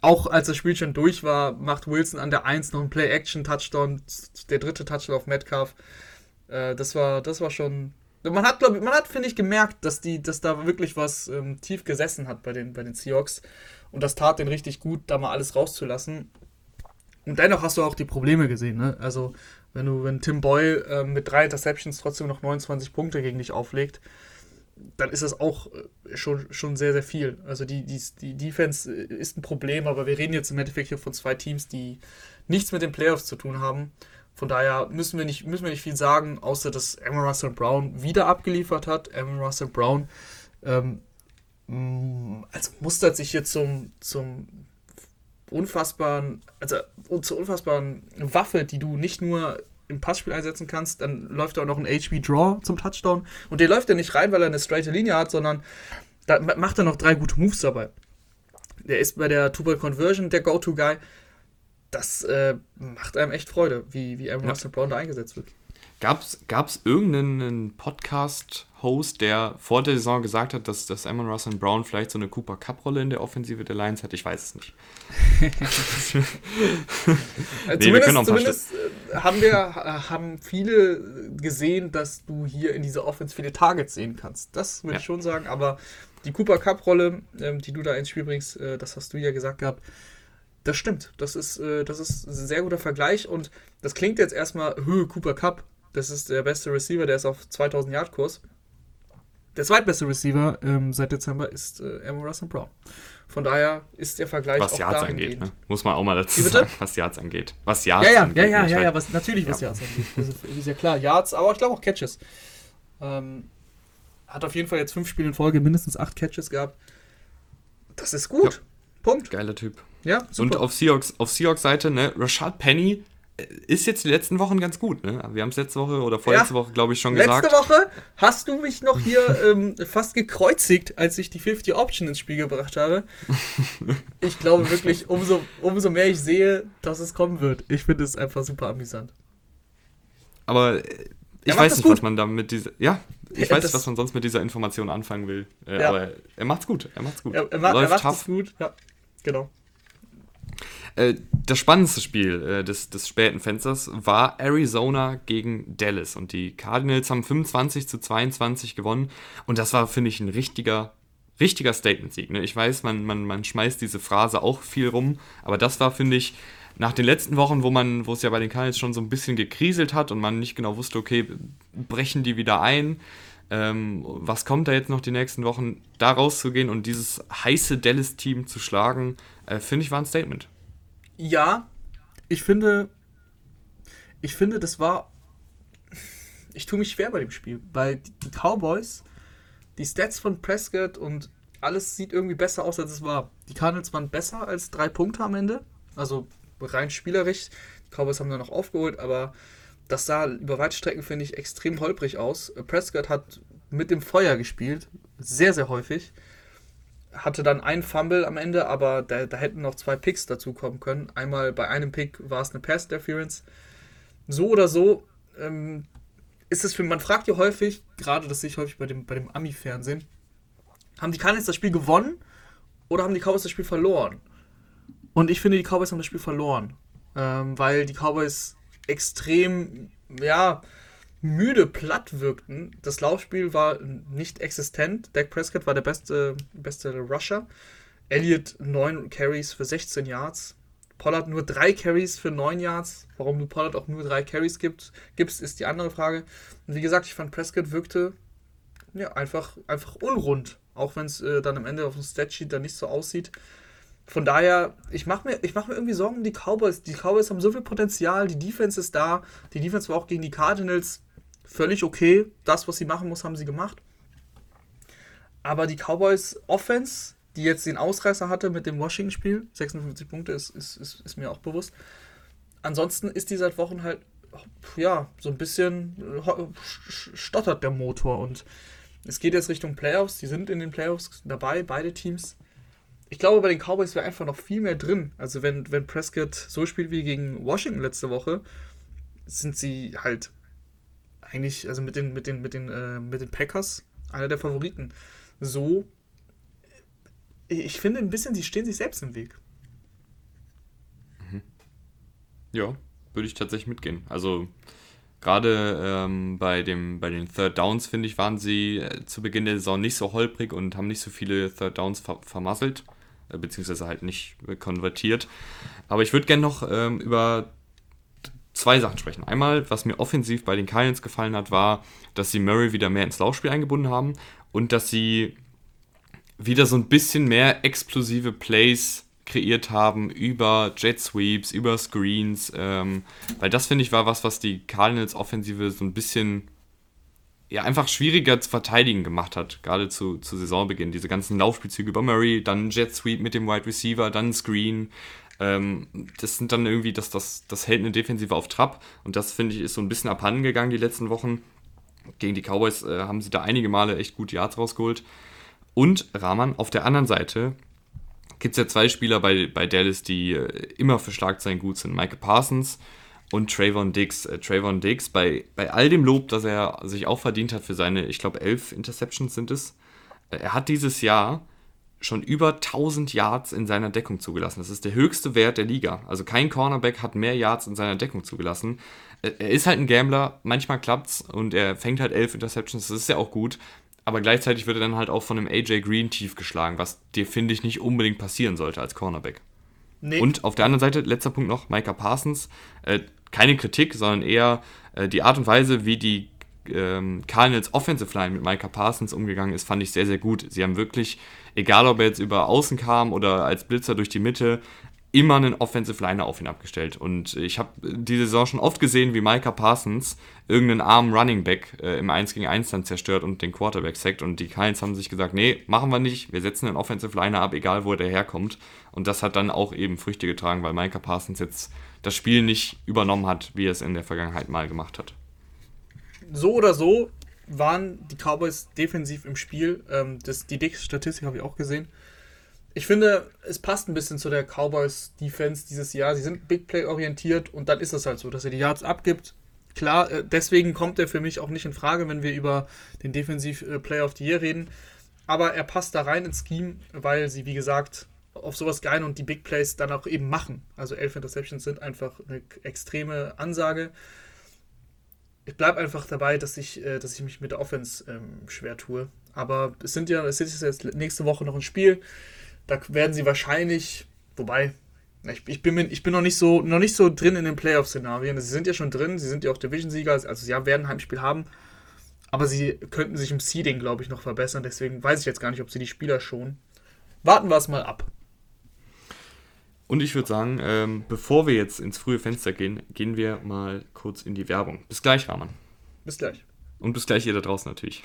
auch als das Spiel schon durch war, macht Wilson an der 1 noch einen Play-Action-Touchdown, der dritte Touchdown auf Metcalf. Äh, das war, das war schon. Man hat, glaube man hat, finde ich, gemerkt, dass die, dass da wirklich was ähm, tief gesessen hat bei den, bei den Seahawks. Und das tat den richtig gut, da mal alles rauszulassen. Und dennoch hast du auch die Probleme gesehen, ne? Also, wenn du, wenn Tim Boyle äh, mit drei Interceptions trotzdem noch 29 Punkte gegen dich auflegt, dann ist das auch äh, schon, schon sehr, sehr viel. Also die, die, die Defense äh, ist ein Problem, aber wir reden jetzt im Endeffekt hier von zwei Teams, die nichts mit den Playoffs zu tun haben. Von daher müssen wir nicht, müssen wir nicht viel sagen, außer dass Emma Russell Brown wieder abgeliefert hat. Emma Russell Brown ähm, also mustert sich hier zum, zum unfassbaren, also zur unfassbaren Waffe, die du nicht nur im Passspiel einsetzen kannst, dann läuft auch noch ein HB Draw zum Touchdown. Und der läuft ja nicht rein, weil er eine straighte Linie hat, sondern da macht er noch drei gute Moves dabei. Der ist bei der Two-Ball-Conversion der Go-To-Guy. Das äh, macht einem echt Freude, wie, wie Aaron ja. Russell Brown da eingesetzt wird. Gab es irgendeinen Podcast-Host, der vor der Saison gesagt hat, dass, dass Amon Russell Brown vielleicht so eine Cooper Cup-Rolle in der Offensive der Lions hat? Ich weiß es nicht. nee, zumindest, wir zumindest äh, haben wir haben viele gesehen, dass du hier in dieser Offense viele Targets sehen kannst. Das würde ja. ich schon sagen, aber die Cooper Cup-Rolle, ähm, die du da ins Spiel bringst, äh, das hast du ja gesagt gehabt, das stimmt. Das ist, äh, das ist ein sehr guter Vergleich und das klingt jetzt erstmal, Höhe Cooper Cup, das ist der beste Receiver, der ist auf 2000 Yard Kurs. Der zweitbeste Receiver ähm, seit Dezember ist äh, Amon Russell Brown. Von daher ist der Vergleich was auch Yards angeht, ne? muss man auch mal dazu sagen, was Yards angeht. Was Yards ja, ja, angeht. Ja, ja, ja, ja, was, natürlich was ja. Yards angeht. Ist, ist, ja klar. Yards, aber ich glaube auch Catches. Ähm, hat auf jeden Fall jetzt fünf Spiele in Folge mindestens acht Catches gehabt. Das ist gut. Ja. Punkt. Geiler Typ. Ja, super. Und auf Seahawks, auf Seahawks Seite, ne, Rashad Penny ist jetzt die letzten Wochen ganz gut. Ne? Wir haben es letzte Woche oder vorletzte ja, Woche, glaube ich, schon letzte gesagt. Letzte Woche hast du mich noch hier ähm, fast gekreuzigt, als ich die 50 Option ins Spiel gebracht habe. Ich glaube wirklich, umso, umso mehr ich sehe, dass es kommen wird. Ich finde es einfach super amüsant. Aber äh, ich weiß nicht, gut. was man da mit dieser. Ja, ich ja, weiß nicht, was man sonst mit dieser Information anfangen will. Äh, ja. Aber er macht's gut. Er macht's gut. Er, er, macht, Läuft er macht es gut. Ja, genau. Äh, das spannendste Spiel äh, des, des späten Fensters war Arizona gegen Dallas. Und die Cardinals haben 25 zu 22 gewonnen. Und das war, finde ich, ein richtiger, richtiger Statement-Sieg. Ne? Ich weiß, man, man, man schmeißt diese Phrase auch viel rum. Aber das war, finde ich, nach den letzten Wochen, wo man, wo es ja bei den Cardinals schon so ein bisschen gekriselt hat und man nicht genau wusste, okay, brechen die wieder ein, ähm, was kommt da jetzt noch die nächsten Wochen, da rauszugehen und dieses heiße Dallas-Team zu schlagen, äh, finde ich, war ein Statement ja, ich finde, ich finde, das war. Ich tue mich schwer bei dem Spiel, weil die Cowboys, die Stats von Prescott und alles sieht irgendwie besser aus, als es war. Die Cardinals waren besser als drei Punkte am Ende, also rein spielerisch. Die Cowboys haben dann noch aufgeholt, aber das sah über weite Strecken, finde ich, extrem holprig aus. Prescott hat mit dem Feuer gespielt. Sehr, sehr häufig. Hatte dann einen Fumble am Ende, aber da, da hätten noch zwei Picks dazu kommen können. Einmal bei einem Pick war es eine Pass Interference. So oder so ähm, ist es für, man fragt ja häufig, gerade das sehe ich häufig bei dem, bei dem Ami-Fernsehen, haben die Cardinals das Spiel gewonnen oder haben die Cowboys das Spiel verloren? Und ich finde, die Cowboys haben das Spiel verloren. Ähm, weil die Cowboys extrem, ja, müde platt wirkten. Das Laufspiel war nicht existent. Dak Prescott war der beste, beste Rusher. Elliott 9 Carries für 16 Yards. Pollard nur 3 Carries für 9 Yards. Warum du Pollard auch nur 3 Carries gibt, gibst, ist die andere Frage. Und wie gesagt, ich fand Prescott wirkte ja, einfach, einfach unrund. Auch wenn es äh, dann am Ende auf dem Statsheet dann nicht so aussieht. Von daher, ich mache mir, mach mir irgendwie Sorgen um die Cowboys. Die Cowboys haben so viel Potenzial, die Defense ist da. Die Defense war auch gegen die Cardinals völlig okay. Das, was sie machen muss, haben sie gemacht. Aber die Cowboys Offense, die jetzt den Ausreißer hatte mit dem Washington-Spiel, 56 Punkte, ist, ist, ist, ist mir auch bewusst. Ansonsten ist die seit Wochen halt, ja, so ein bisschen äh, stottert der Motor und es geht jetzt Richtung Playoffs. Die sind in den Playoffs dabei, beide Teams. Ich glaube, bei den Cowboys wäre einfach noch viel mehr drin. Also, wenn, wenn Prescott so spielt wie gegen Washington letzte Woche, sind sie halt eigentlich, also mit den, mit den, mit den, äh, mit den Packers, einer der Favoriten. So, ich finde ein bisschen, sie stehen sich selbst im Weg. Mhm. Ja, würde ich tatsächlich mitgehen. Also gerade ähm, bei, dem, bei den Third Downs, finde ich, waren sie äh, zu Beginn der Saison nicht so holprig und haben nicht so viele Third Downs ver vermasselt, äh, beziehungsweise halt nicht konvertiert. Aber ich würde gerne noch ähm, über zwei Sachen sprechen. Einmal, was mir offensiv bei den Cardinals gefallen hat, war, dass sie Murray wieder mehr ins Laufspiel eingebunden haben und dass sie wieder so ein bisschen mehr explosive Plays kreiert haben über Jet Sweeps, über Screens, ähm, weil das finde ich war was, was die Cardinals Offensive so ein bisschen ja einfach schwieriger zu verteidigen gemacht hat, gerade zu, zu Saisonbeginn. Diese ganzen Laufspielzüge über Murray, dann Jet Sweep mit dem Wide Receiver, dann Screen. Ähm, das sind dann irgendwie, das, das, das hält eine Defensive auf Trab und das finde ich ist so ein bisschen abhanden gegangen die letzten Wochen. Gegen die Cowboys äh, haben sie da einige Male echt gute Yards rausgeholt. Und Rahman, auf der anderen Seite gibt es ja zwei Spieler bei, bei Dallas, die äh, immer für Schlagzeilen gut sind. Michael Parsons und Trayvon Diggs. Äh, Trayvon Diggs, bei, bei all dem Lob, das er sich auch verdient hat für seine, ich glaube, elf Interceptions sind es, äh, er hat dieses Jahr schon über 1000 Yards in seiner Deckung zugelassen. Das ist der höchste Wert der Liga. Also kein Cornerback hat mehr Yards in seiner Deckung zugelassen. Er ist halt ein Gambler, manchmal klappt's und er fängt halt elf Interceptions, das ist ja auch gut. Aber gleichzeitig wird er dann halt auch von einem AJ Green tief geschlagen, was dir, finde ich, nicht unbedingt passieren sollte als Cornerback. Nee. Und auf der anderen Seite, letzter Punkt noch, Micah Parsons. Äh, keine Kritik, sondern eher äh, die Art und Weise, wie die ähm, Cardinals Offensive Line mit Micah Parsons umgegangen ist, fand ich sehr, sehr gut. Sie haben wirklich, egal ob er jetzt über Außen kam oder als Blitzer durch die Mitte, immer einen Offensive Liner auf ihn abgestellt. Und ich habe diese Saison schon oft gesehen, wie Micah Parsons irgendeinen armen Running Back äh, im 1 gegen 1 dann zerstört und den Quarterback sackt. Und die Giants haben sich gesagt, nee, machen wir nicht. Wir setzen einen Offensive Liner ab, egal wo der herkommt. Und das hat dann auch eben Früchte getragen, weil Micah Parsons jetzt das Spiel nicht übernommen hat, wie er es in der Vergangenheit mal gemacht hat. So oder so waren die Cowboys defensiv im Spiel. Ähm, das, die Statistik habe ich auch gesehen ich finde, es passt ein bisschen zu der Cowboys Defense dieses Jahr. Sie sind Big Play orientiert und dann ist es halt so, dass er die Yards abgibt. Klar, äh, deswegen kommt er für mich auch nicht in Frage, wenn wir über den Defensiv äh, of the Year reden. Aber er passt da rein ins Scheme, weil sie, wie gesagt, auf sowas geilen und die Big Plays dann auch eben machen. Also elf Interceptions sind einfach eine extreme Ansage. Ich bleibe einfach dabei, dass ich, äh, dass ich mich mit der Offense ähm, schwer tue. Aber es sind ja, es ist jetzt nächste Woche noch ein Spiel. Da werden sie wahrscheinlich, wobei, ich, ich, bin, ich bin noch nicht so, noch nicht so drin in den Playoff-Szenarien. Sie sind ja schon drin, sie sind ja auch Division-Sieger, also sie werden ein Heimspiel haben. Aber sie könnten sich im Seeding, glaube ich, noch verbessern. Deswegen weiß ich jetzt gar nicht, ob sie die Spieler schon. Warten wir es mal ab. Und ich würde sagen, ähm, bevor wir jetzt ins frühe Fenster gehen, gehen wir mal kurz in die Werbung. Bis gleich, Rahman. Bis gleich. Und bis gleich ihr da draußen natürlich.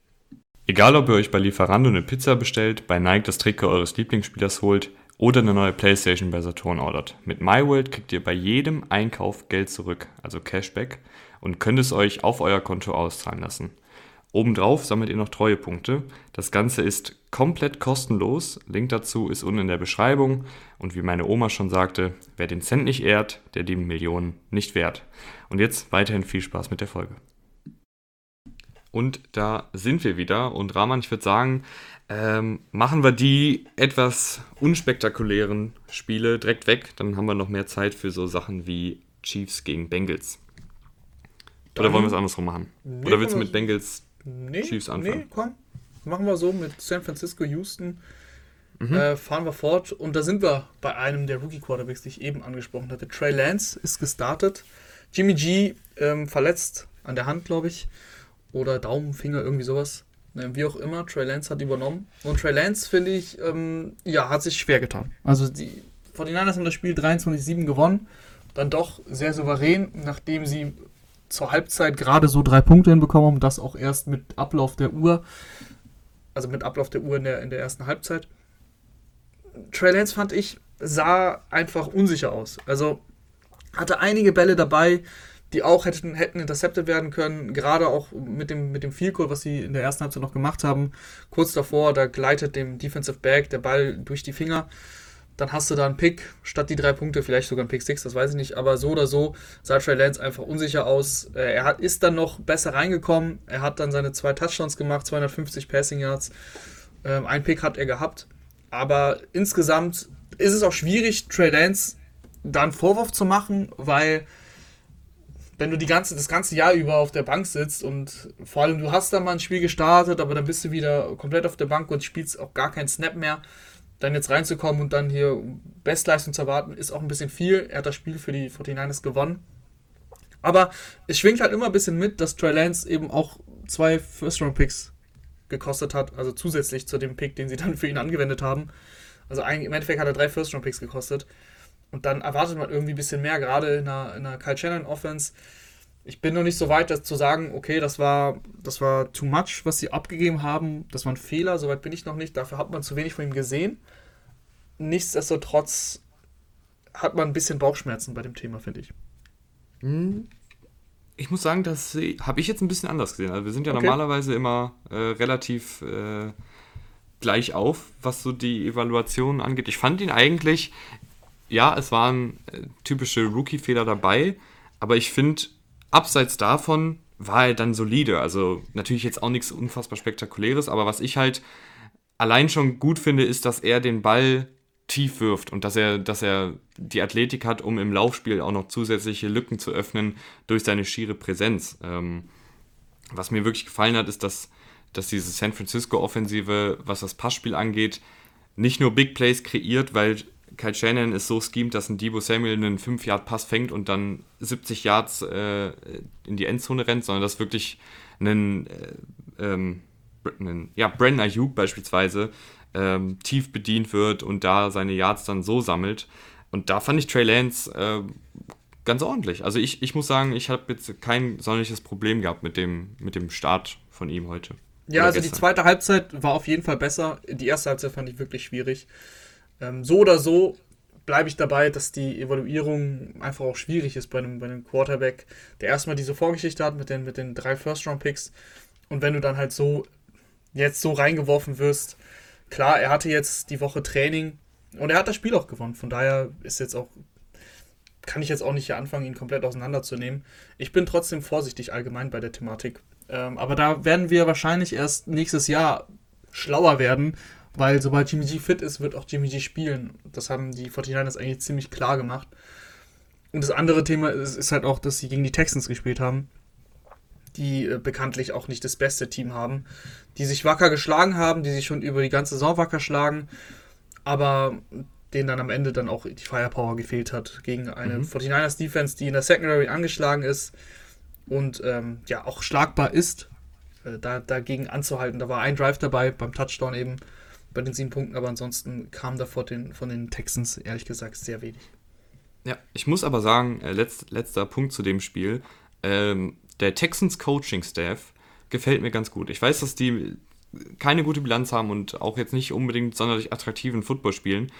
Egal ob ihr euch bei Lieferando eine Pizza bestellt, bei Nike das Trikot eures Lieblingsspielers holt oder eine neue Playstation bei Saturn ordert. Mit MyWorld kriegt ihr bei jedem Einkauf Geld zurück, also Cashback, und könnt es euch auf euer Konto auszahlen lassen. Obendrauf sammelt ihr noch Treuepunkte. Das Ganze ist komplett kostenlos. Link dazu ist unten in der Beschreibung. Und wie meine Oma schon sagte, wer den Cent nicht ehrt, der die Millionen nicht wert. Und jetzt weiterhin viel Spaß mit der Folge. Und da sind wir wieder. Und Rahman, ich würde sagen, ähm, machen wir die etwas unspektakulären Spiele direkt weg. Dann haben wir noch mehr Zeit für so Sachen wie Chiefs gegen Bengals. Oder wollen wir es andersrum machen? Nee, Oder willst du mit Bengals nee, Chiefs anfangen? Nee, komm. Machen wir so mit San Francisco, Houston. Mhm. Äh, fahren wir fort. Und da sind wir bei einem der Rookie-Quarterbacks, die ich eben angesprochen hatte. Trey Lance ist gestartet. Jimmy G ähm, verletzt an der Hand, glaube ich. Oder Daumen, Finger, irgendwie sowas. Ne, wie auch immer. Trey Lance hat übernommen. Und Trey Lance, finde ich, ähm, ja, hat sich schwer getan. Also die 49ers haben das Spiel 23-7 gewonnen. Dann doch sehr souverän, nachdem sie zur Halbzeit gerade so drei Punkte hinbekommen haben, das auch erst mit Ablauf der Uhr, also mit Ablauf der Uhr in der, in der ersten Halbzeit. Trey Lance fand ich, sah einfach unsicher aus. Also hatte einige Bälle dabei, die auch hätten, hätten intercepted werden können, gerade auch mit dem, mit dem Field Goal, was sie in der ersten Halbzeit noch gemacht haben. Kurz davor, da gleitet dem Defensive Back der Ball durch die Finger dann hast du da einen Pick statt die drei Punkte, vielleicht sogar ein Pick 6, das weiß ich nicht, aber so oder so sah Trey Lance einfach unsicher aus. Äh, er hat, ist dann noch besser reingekommen, er hat dann seine zwei Touchdowns gemacht, 250 Passing Yards, ähm, ein Pick hat er gehabt, aber insgesamt ist es auch schwierig, Trey Lance da einen Vorwurf zu machen, weil wenn du die ganze, das ganze Jahr über auf der Bank sitzt und vor allem du hast da mal ein Spiel gestartet, aber dann bist du wieder komplett auf der Bank und spielst auch gar keinen Snap mehr, dann jetzt reinzukommen und dann hier Bestleistung zu erwarten, ist auch ein bisschen viel. Er hat das Spiel für die 49ers gewonnen. Aber es schwingt halt immer ein bisschen mit, dass Trey Lance eben auch zwei First-Round-Picks gekostet hat, also zusätzlich zu dem Pick, den sie dann für ihn angewendet haben. Also im Endeffekt hat er drei First-Round-Picks gekostet. Und dann erwartet man irgendwie ein bisschen mehr, gerade in einer, in einer Kyle Shannon-Offense. Ich bin noch nicht so weit, das zu sagen, okay, das war, das war too much, was sie abgegeben haben. Das war ein Fehler, soweit bin ich noch nicht. Dafür hat man zu wenig von ihm gesehen nichtsdestotrotz hat man ein bisschen Bauchschmerzen bei dem Thema, finde ich. Hm. Ich muss sagen, das habe ich jetzt ein bisschen anders gesehen. Also wir sind ja okay. normalerweise immer äh, relativ äh, gleich auf, was so die Evaluation angeht. Ich fand ihn eigentlich, ja, es waren äh, typische Rookie-Fehler dabei, aber ich finde, abseits davon war er dann solide. Also natürlich jetzt auch nichts unfassbar spektakuläres, aber was ich halt allein schon gut finde, ist, dass er den Ball tief wirft und dass er, dass er die Athletik hat, um im Laufspiel auch noch zusätzliche Lücken zu öffnen durch seine schiere Präsenz. Ähm, was mir wirklich gefallen hat, ist, dass, dass diese San Francisco-Offensive, was das Passspiel angeht, nicht nur Big Plays kreiert, weil Kyle Shannon ist so schemt, dass ein Debo Samuel einen 5-Yard-Pass fängt und dann 70 Yards äh, in die Endzone rennt, sondern dass wirklich ein, äh, ähm, einen ja, Brandon Ayuk beispielsweise ähm, tief bedient wird und da seine Yards dann so sammelt. Und da fand ich Trey Lance äh, ganz ordentlich. Also ich, ich muss sagen, ich habe jetzt kein sonderliches Problem gehabt mit dem, mit dem Start von ihm heute. Ja, also gestern. die zweite Halbzeit war auf jeden Fall besser. Die erste Halbzeit fand ich wirklich schwierig. Ähm, so oder so bleibe ich dabei, dass die Evaluierung einfach auch schwierig ist bei einem, bei einem Quarterback, der erstmal diese Vorgeschichte hat mit den, mit den drei First-Round-Picks. Und wenn du dann halt so jetzt so reingeworfen wirst, klar, er hatte jetzt die Woche Training und er hat das Spiel auch gewonnen. Von daher ist jetzt auch, kann ich jetzt auch nicht hier anfangen, ihn komplett auseinanderzunehmen. Ich bin trotzdem vorsichtig allgemein bei der Thematik. Ähm, aber da werden wir wahrscheinlich erst nächstes Jahr schlauer werden, weil sobald Jimmy G fit ist, wird auch Jimmy G spielen. Das haben die 49ers eigentlich ziemlich klar gemacht. Und das andere Thema ist, ist halt auch, dass sie gegen die Texans gespielt haben die äh, bekanntlich auch nicht das beste Team haben, die sich wacker geschlagen haben, die sich schon über die ganze Saison wacker schlagen, aber denen dann am Ende dann auch die Firepower gefehlt hat gegen eine mhm. 49ers Defense, die in der Secondary angeschlagen ist und ähm, ja auch schlagbar ist, äh, da, dagegen anzuhalten. Da war ein Drive dabei beim Touchdown eben bei den sieben Punkten, aber ansonsten kam da von den, von den Texans ehrlich gesagt sehr wenig. Ja, ich muss aber sagen, äh, letzt, letzter Punkt zu dem Spiel. Ähm, der Texans Coaching Staff gefällt mir ganz gut. Ich weiß, dass die keine gute Bilanz haben und auch jetzt nicht unbedingt sonderlich attraktiven Football spielen.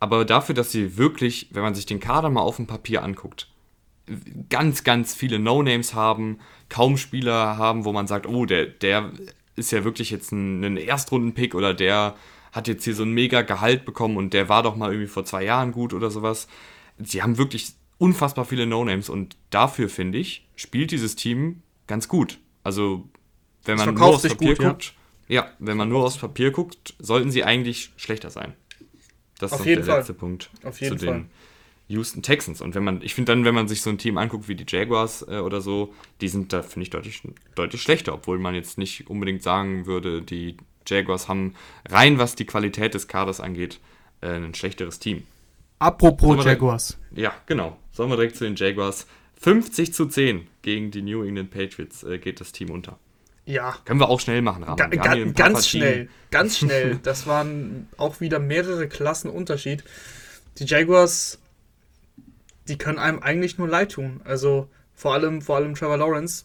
Aber dafür, dass sie wirklich, wenn man sich den Kader mal auf dem Papier anguckt, ganz, ganz viele No-Names haben, kaum Spieler haben, wo man sagt, oh, der, der ist ja wirklich jetzt ein, ein Erstrunden-Pick oder der hat jetzt hier so ein mega Gehalt bekommen und der war doch mal irgendwie vor zwei Jahren gut oder sowas. Sie haben wirklich unfassbar viele No-Names und dafür, finde ich, spielt dieses Team ganz gut. Also, wenn man nur aufs Papier gut, guckt, ja. ja, wenn man nur aufs Papier guckt, sollten sie eigentlich schlechter sein. Das Auf ist der Fall. letzte Punkt Auf jeden zu den Fall. Houston Texans. Und wenn man, ich finde dann, wenn man sich so ein Team anguckt wie die Jaguars äh, oder so, die sind da, finde ich, deutlich, deutlich schlechter, obwohl man jetzt nicht unbedingt sagen würde, die Jaguars haben rein, was die Qualität des Kaders angeht, äh, ein schlechteres Team. Apropos Jaguars. Ja, genau. Sollen wir direkt zu den Jaguars. 50 zu 10 gegen die New England Patriots äh, geht das Team unter. Ja. Können wir auch schnell machen, Ga ga ganz schnell, ganz schnell. Das waren auch wieder mehrere Klassen Unterschied. Die Jaguars die können einem eigentlich nur leid tun. Also vor allem, vor allem Trevor Lawrence,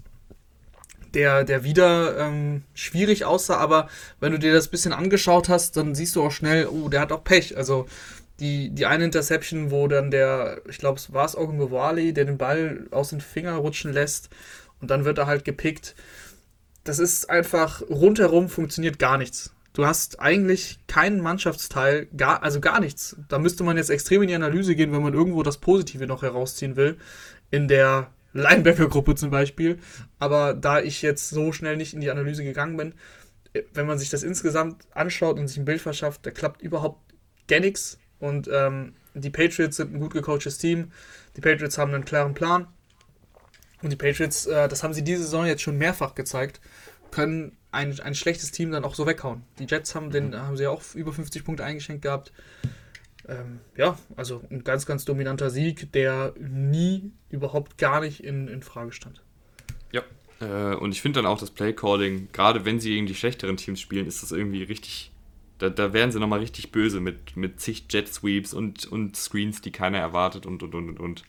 der, der wieder ähm, schwierig aussah, aber wenn du dir das bisschen angeschaut hast, dann siehst du auch schnell, oh, der hat auch Pech. Also die, die eine Interception, wo dann der, ich glaube, es war es Ogunbowale, der den Ball aus den Fingern rutschen lässt und dann wird er halt gepickt. Das ist einfach rundherum funktioniert gar nichts. Du hast eigentlich keinen Mannschaftsteil, gar, also gar nichts. Da müsste man jetzt extrem in die Analyse gehen, wenn man irgendwo das Positive noch herausziehen will. In der Linebacker-Gruppe zum Beispiel. Aber da ich jetzt so schnell nicht in die Analyse gegangen bin, wenn man sich das insgesamt anschaut und sich ein Bild verschafft, da klappt überhaupt gar nichts. Und ähm, die Patriots sind ein gut gecoachtes Team. Die Patriots haben einen klaren Plan. Und die Patriots, äh, das haben sie diese Saison jetzt schon mehrfach gezeigt, können ein, ein schlechtes Team dann auch so weghauen. Die Jets haben, den, haben sie auch über 50 Punkte eingeschenkt gehabt. Ähm, ja, also ein ganz, ganz dominanter Sieg, der nie überhaupt gar nicht in, in Frage stand. Ja, äh, und ich finde dann auch das Playcalling, gerade wenn sie gegen die schlechteren Teams spielen, ist das irgendwie richtig. Da, da werden sie nochmal richtig böse mit, mit zig Jet-Sweeps und, und Screens, die keiner erwartet und und und und. und.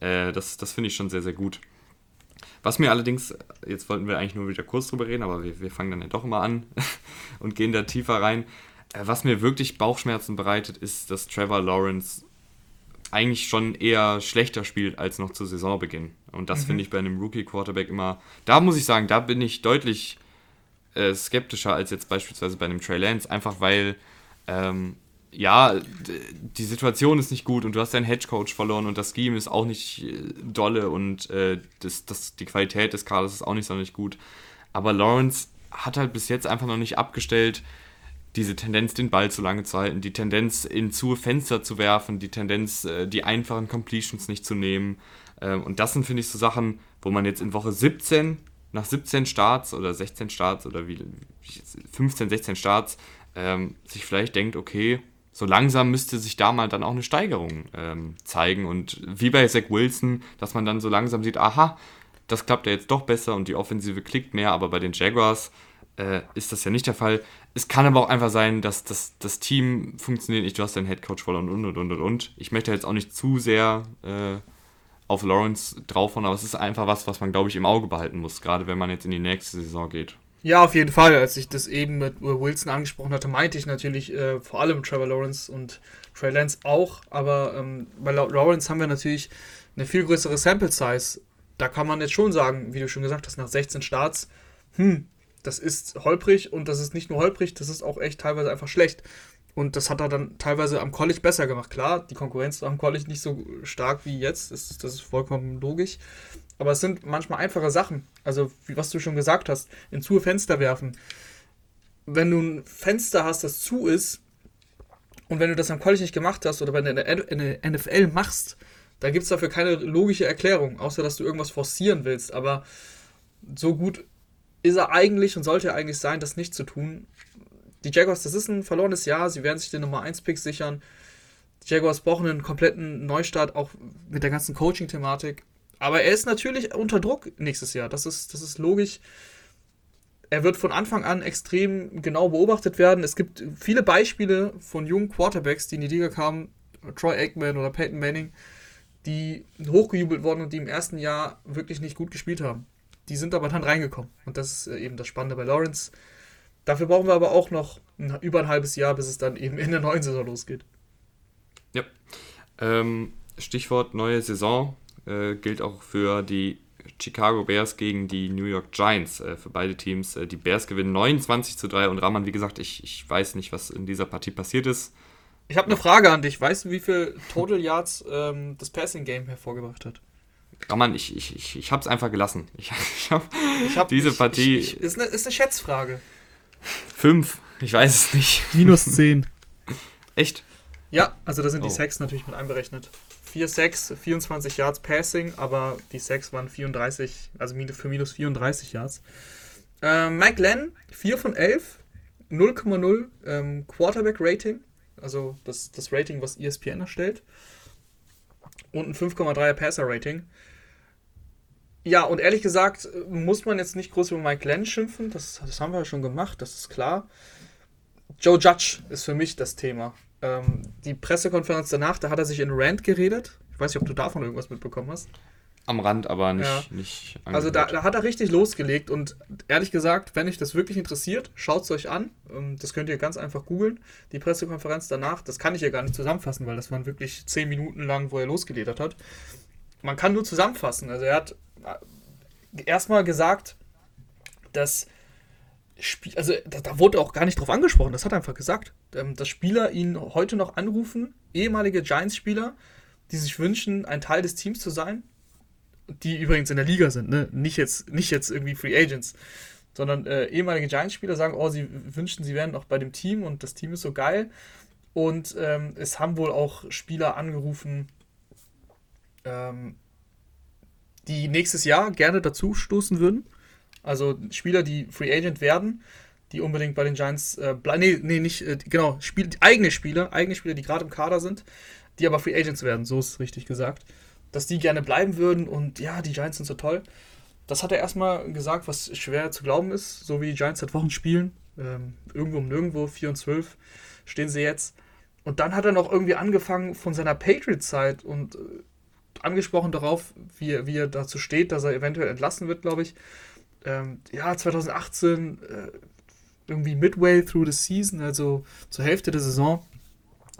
Äh, das das finde ich schon sehr, sehr gut. Was mir allerdings, jetzt wollten wir eigentlich nur wieder kurz drüber reden, aber wir, wir fangen dann ja doch immer an und gehen da tiefer rein. Äh, was mir wirklich Bauchschmerzen bereitet, ist, dass Trevor Lawrence eigentlich schon eher schlechter spielt als noch zu Saisonbeginn. Und das mhm. finde ich bei einem Rookie-Quarterback immer. Da muss ich sagen, da bin ich deutlich äh, skeptischer als jetzt beispielsweise bei einem Trey Lance, einfach weil ähm, ja, die Situation ist nicht gut und du hast deinen Hedgecoach verloren und das Scheme ist auch nicht äh, dolle und äh, das, das, die Qualität des Kaders ist auch nicht sonderlich gut. Aber Lawrence hat halt bis jetzt einfach noch nicht abgestellt, diese Tendenz, den Ball zu lange zu halten, die Tendenz, in zu Fenster zu werfen, die Tendenz, äh, die einfachen Completions nicht zu nehmen. Ähm, und das sind, finde ich, so Sachen, wo man jetzt in Woche 17, nach 17 Starts oder 16 Starts oder wie 15, 16 Starts, ähm, sich vielleicht denkt, okay, so langsam müsste sich da mal dann auch eine Steigerung ähm, zeigen. Und wie bei Zach Wilson, dass man dann so langsam sieht, aha, das klappt ja jetzt doch besser und die Offensive klickt mehr, aber bei den Jaguars äh, ist das ja nicht der Fall. Es kann aber auch einfach sein, dass das, das Team funktioniert nicht, du hast deinen Headcoach verloren und und und und und. Ich möchte jetzt auch nicht zu sehr äh, auf Lawrence draufhauen, aber es ist einfach was, was man, glaube ich, im Auge behalten muss, gerade wenn man jetzt in die nächste Saison geht. Ja, auf jeden Fall. Als ich das eben mit Wilson angesprochen hatte, meinte ich natürlich äh, vor allem Trevor Lawrence und Trey Lance auch. Aber ähm, bei Lawrence haben wir natürlich eine viel größere Sample Size. Da kann man jetzt schon sagen, wie du schon gesagt hast, nach 16 Starts, hm, das ist holprig und das ist nicht nur holprig, das ist auch echt teilweise einfach schlecht. Und das hat er dann teilweise am College besser gemacht. Klar, die Konkurrenz am College nicht so stark wie jetzt, das ist, das ist vollkommen logisch. Aber es sind manchmal einfache Sachen. Also, wie, was du schon gesagt hast, in zu Fenster werfen. Wenn du ein Fenster hast, das zu ist, und wenn du das am College nicht gemacht hast oder wenn du in der NFL machst, da gibt es dafür keine logische Erklärung, außer dass du irgendwas forcieren willst. Aber so gut ist er eigentlich und sollte er eigentlich sein, das nicht zu tun. Die Jaguars, das ist ein verlorenes Jahr. Sie werden sich den Nummer 1-Pick sichern. Die Jaguars brauchen einen kompletten Neustart, auch mit der ganzen Coaching-Thematik. Aber er ist natürlich unter Druck nächstes Jahr. Das ist, das ist logisch. Er wird von Anfang an extrem genau beobachtet werden. Es gibt viele Beispiele von jungen Quarterbacks, die in die Liga kamen, Troy Aikman oder Peyton Manning, die hochgejubelt wurden und die im ersten Jahr wirklich nicht gut gespielt haben. Die sind aber dann reingekommen. Und das ist äh, eben das Spannende bei Lawrence. Dafür brauchen wir aber auch noch ein, über ein halbes Jahr, bis es dann eben in der neuen Saison losgeht. Ja. Ähm, Stichwort neue Saison äh, gilt auch für die Chicago Bears gegen die New York Giants. Äh, für beide Teams. Äh, die Bears gewinnen 29 zu 3 und Raman, wie gesagt, ich, ich weiß nicht, was in dieser Partie passiert ist. Ich habe eine Frage an dich. Weißt du, wie viel Total Yards ähm, das Passing Game hervorgebracht hat? Raman, ich, ich, ich, ich habe es einfach gelassen. Ich, ich habe hab, diese Partie. Ich, ich, ist, eine, ist eine Schätzfrage. Fünf, ich weiß es nicht. Minus 10. Echt? Ja, also da sind die oh. Sacks natürlich mit einberechnet. 4 Sacks, 24 Yards Passing, aber die Sacks waren 34, also für minus 34 Yards. Ähm, Mike Glenn, 4 von 11, 0,0 ähm, Quarterback Rating, also das, das Rating, was ESPN erstellt. Und ein 5,3er Passer Rating. Ja, und ehrlich gesagt, muss man jetzt nicht groß über Mike Glenn schimpfen, das, das haben wir ja schon gemacht, das ist klar. Joe Judge ist für mich das Thema. Ähm, die Pressekonferenz danach, da hat er sich in Rand geredet. Ich weiß nicht, ob du davon irgendwas mitbekommen hast. Am Rand, aber nicht. Ja. nicht also da, da, hat er richtig losgelegt und ehrlich gesagt, wenn euch das wirklich interessiert, schaut es euch an. Ähm, das könnt ihr ganz einfach googeln. Die Pressekonferenz danach, das kann ich ja gar nicht zusammenfassen, weil das waren wirklich zehn Minuten lang, wo er losgeledert hat. Man kann nur zusammenfassen. Also er hat äh, erstmal gesagt, dass Spiel, also da, da, wurde auch gar nicht drauf angesprochen, das hat er einfach gesagt, ähm, dass Spieler ihn heute noch anrufen, ehemalige Giants-Spieler, die sich wünschen, ein Teil des Teams zu sein, die übrigens in der Liga sind, ne? nicht, jetzt, nicht jetzt irgendwie Free Agents, sondern äh, ehemalige Giants-Spieler sagen, oh, sie wünschen, sie wären noch bei dem Team und das Team ist so geil. Und ähm, es haben wohl auch Spieler angerufen, ähm, die nächstes Jahr gerne dazu stoßen würden also Spieler, die Free Agent werden, die unbedingt bei den Giants äh, bleiben. Nee, nee, nicht, äh, genau, Spiel, eigene Spieler, eigene Spieler, die gerade im Kader sind, die aber Free Agents werden, so ist richtig gesagt. Dass die gerne bleiben würden und ja, die Giants sind so toll. Das hat er erstmal gesagt, was schwer zu glauben ist, so wie die Giants seit Wochen spielen. Ähm, irgendwo um nirgendwo, 4 und 12 stehen sie jetzt. Und dann hat er noch irgendwie angefangen von seiner Patriots-Zeit und äh, angesprochen darauf, wie, wie er dazu steht, dass er eventuell entlassen wird, glaube ich ähm, ja, 2018 äh, irgendwie midway through the season, also zur Hälfte der Saison,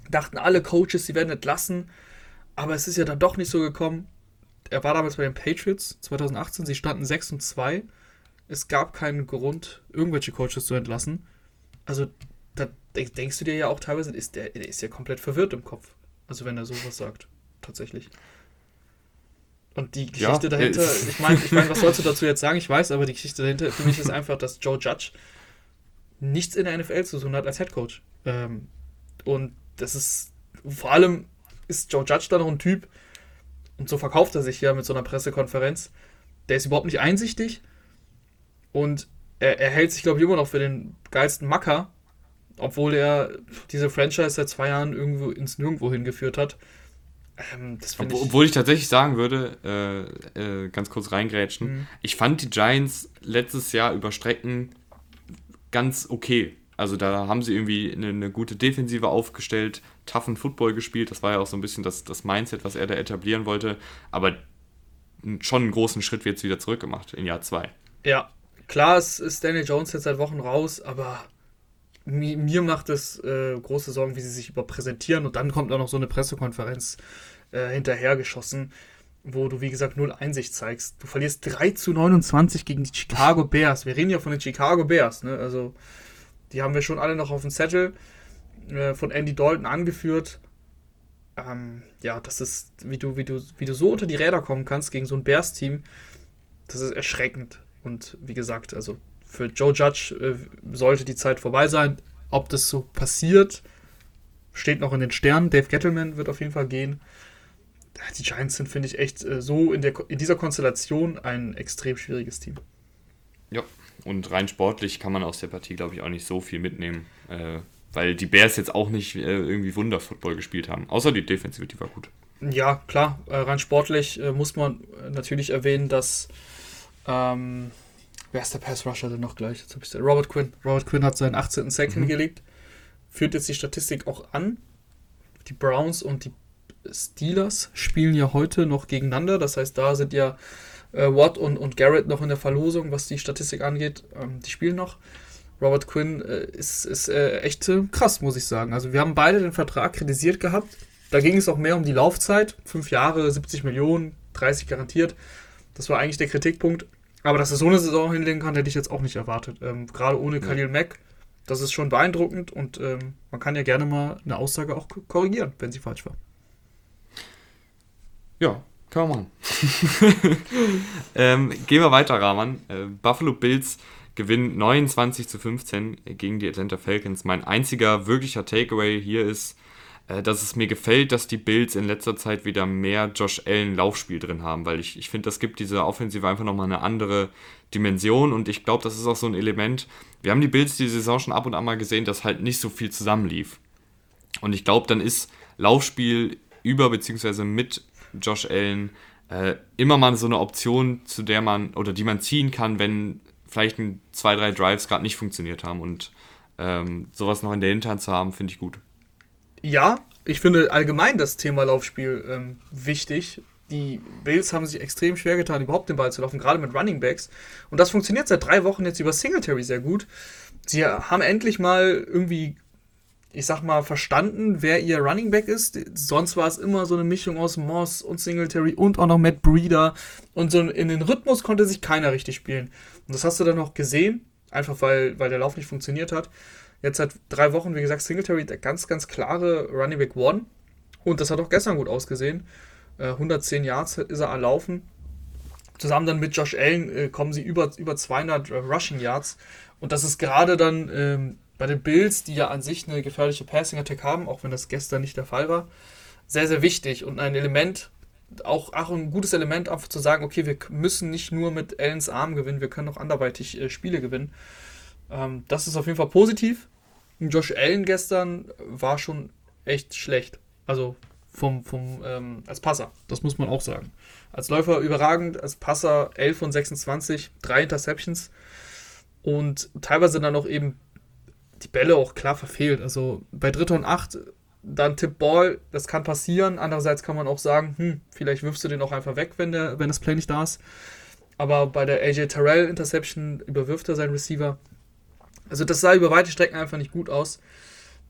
dachten alle Coaches, sie werden entlassen, aber es ist ja dann doch nicht so gekommen. Er war damals bei den Patriots 2018, sie standen 6 und 2. Es gab keinen Grund, irgendwelche Coaches zu entlassen. Also, da denkst du dir ja auch teilweise, ist der, der ist ja komplett verwirrt im Kopf. Also, wenn er sowas sagt, tatsächlich. Und die Geschichte ja, dahinter, ich meine, ich mein, was sollst du dazu jetzt sagen? Ich weiß, aber die Geschichte dahinter für mich ist einfach, dass Joe Judge nichts in der NFL zu tun hat als Head Coach. Ähm, und das ist, vor allem ist Joe Judge da noch ein Typ, und so verkauft er sich ja mit so einer Pressekonferenz, der ist überhaupt nicht einsichtig und er, er hält sich, glaube ich, immer noch für den geilsten Macker, obwohl er diese Franchise seit zwei Jahren irgendwo ins Nirgendwo hingeführt hat. Ähm, Ob, obwohl ich tatsächlich sagen würde, äh, äh, ganz kurz reingrätschen, mhm. ich fand die Giants letztes Jahr über Strecken ganz okay. Also da haben sie irgendwie eine, eine, gute Defensive aufgestellt, toughen Football gespielt. Das war ja auch so ein bisschen das, das Mindset, was er da etablieren wollte. Aber schon einen großen Schritt wird es wieder zurückgemacht in Jahr 2. Ja, klar ist, ist Daniel Jones jetzt seit Wochen raus, aber mir, mir macht es äh, große Sorgen, wie sie sich über präsentieren. Und dann kommt auch noch so eine Pressekonferenz äh, hinterhergeschossen, wo du, wie gesagt, null Einsicht zeigst. Du verlierst 3 zu 29 gegen die Chicago Bears. Wir reden ja von den Chicago Bears. Ne? Also, die haben wir schon alle noch auf dem Zettel äh, von Andy Dalton angeführt. Ähm, ja, das ist, wie du, wie, du, wie du so unter die Räder kommen kannst gegen so ein Bears-Team, das ist erschreckend. Und wie gesagt, also für Joe Judge äh, sollte die Zeit vorbei sein. Ob das so passiert, steht noch in den Sternen. Dave Gettleman wird auf jeden Fall gehen. Die Giants sind, finde ich, echt äh, so in, der, in dieser Konstellation ein extrem schwieriges Team. Ja, und rein sportlich kann man aus der Partie, glaube ich, auch nicht so viel mitnehmen. Äh, weil die Bears jetzt auch nicht äh, irgendwie Wunderfootball gespielt haben. Außer die Defensive, die war gut. Ja, klar. Äh, rein sportlich äh, muss man natürlich erwähnen, dass ähm, Wer ist der Pass-Rusher denn noch gleich? Jetzt ich Robert Quinn. Robert Quinn hat seinen 18. Sack mhm. hingelegt. Führt jetzt die Statistik auch an. Die Browns und die Steelers spielen ja heute noch gegeneinander. Das heißt, da sind ja äh, Watt und, und Garrett noch in der Verlosung, was die Statistik angeht. Ähm, die spielen noch. Robert Quinn äh, ist, ist äh, echt äh, krass, muss ich sagen. Also wir haben beide den Vertrag kritisiert gehabt. Da ging es auch mehr um die Laufzeit. Fünf Jahre, 70 Millionen. 30 garantiert. Das war eigentlich der Kritikpunkt. Aber dass er so eine Saison hinlegen kann, hätte ich jetzt auch nicht erwartet. Ähm, gerade ohne Khalil Mack, das ist schon beeindruckend und ähm, man kann ja gerne mal eine Aussage auch korrigieren, wenn sie falsch war. Ja, kann man ähm, gehen wir weiter, Rahman. Äh, Buffalo Bills gewinnen 29 zu 15 gegen die Atlanta Falcons. Mein einziger wirklicher Takeaway hier ist, dass es mir gefällt, dass die Bills in letzter Zeit wieder mehr Josh Allen Laufspiel drin haben, weil ich, ich finde, das gibt diese Offensive einfach nochmal eine andere Dimension und ich glaube, das ist auch so ein Element. Wir haben die Bills die Saison schon ab und an mal gesehen, dass halt nicht so viel zusammenlief. Und ich glaube, dann ist Laufspiel über bzw. mit Josh Allen äh, immer mal so eine Option, zu der man oder die man ziehen kann, wenn vielleicht ein, zwei, drei Drives gerade nicht funktioniert haben. Und ähm, sowas noch in der Hinterhand zu haben, finde ich gut. Ja, ich finde allgemein das Thema Laufspiel ähm, wichtig. Die Bills haben sich extrem schwer getan, überhaupt den Ball zu laufen, gerade mit Running Backs. Und das funktioniert seit drei Wochen jetzt über Singletary sehr gut. Sie haben endlich mal irgendwie ich sag mal, verstanden, wer ihr Running Back ist. Sonst war es immer so eine Mischung aus Moss und Singletary und auch noch Matt Breeder. Und so in den Rhythmus konnte sich keiner richtig spielen. Und das hast du dann auch gesehen, einfach weil, weil der Lauf nicht funktioniert hat. Jetzt seit drei Wochen, wie gesagt, Singletary der ganz, ganz klare Running Back One. Und das hat auch gestern gut ausgesehen. 110 äh, Yards ist er erlaufen. Zusammen dann mit Josh Allen äh, kommen sie über, über 200 Rushing Yards. Und das ist gerade dann ähm, bei den Bills, die ja an sich eine gefährliche Passing Attack haben, auch wenn das gestern nicht der Fall war, sehr, sehr wichtig und ein Element, auch, auch ein gutes Element, einfach zu sagen, okay, wir müssen nicht nur mit Allens Arm gewinnen, wir können auch anderweitig äh, Spiele gewinnen. Ähm, das ist auf jeden Fall positiv. Josh Allen gestern war schon echt schlecht. Also vom, vom, ähm, als Passer, das muss man auch sagen. Als Läufer überragend, als Passer 11 von 26, drei Interceptions und teilweise dann auch eben die Bälle auch klar verfehlt. Also bei Dritter und Acht, dann Tippball, das kann passieren. Andererseits kann man auch sagen, hm, vielleicht wirfst du den auch einfach weg, wenn, der, wenn das Play nicht da ist. Aber bei der AJ Terrell Interception überwirft er seinen Receiver. Also das sah über weite Strecken einfach nicht gut aus.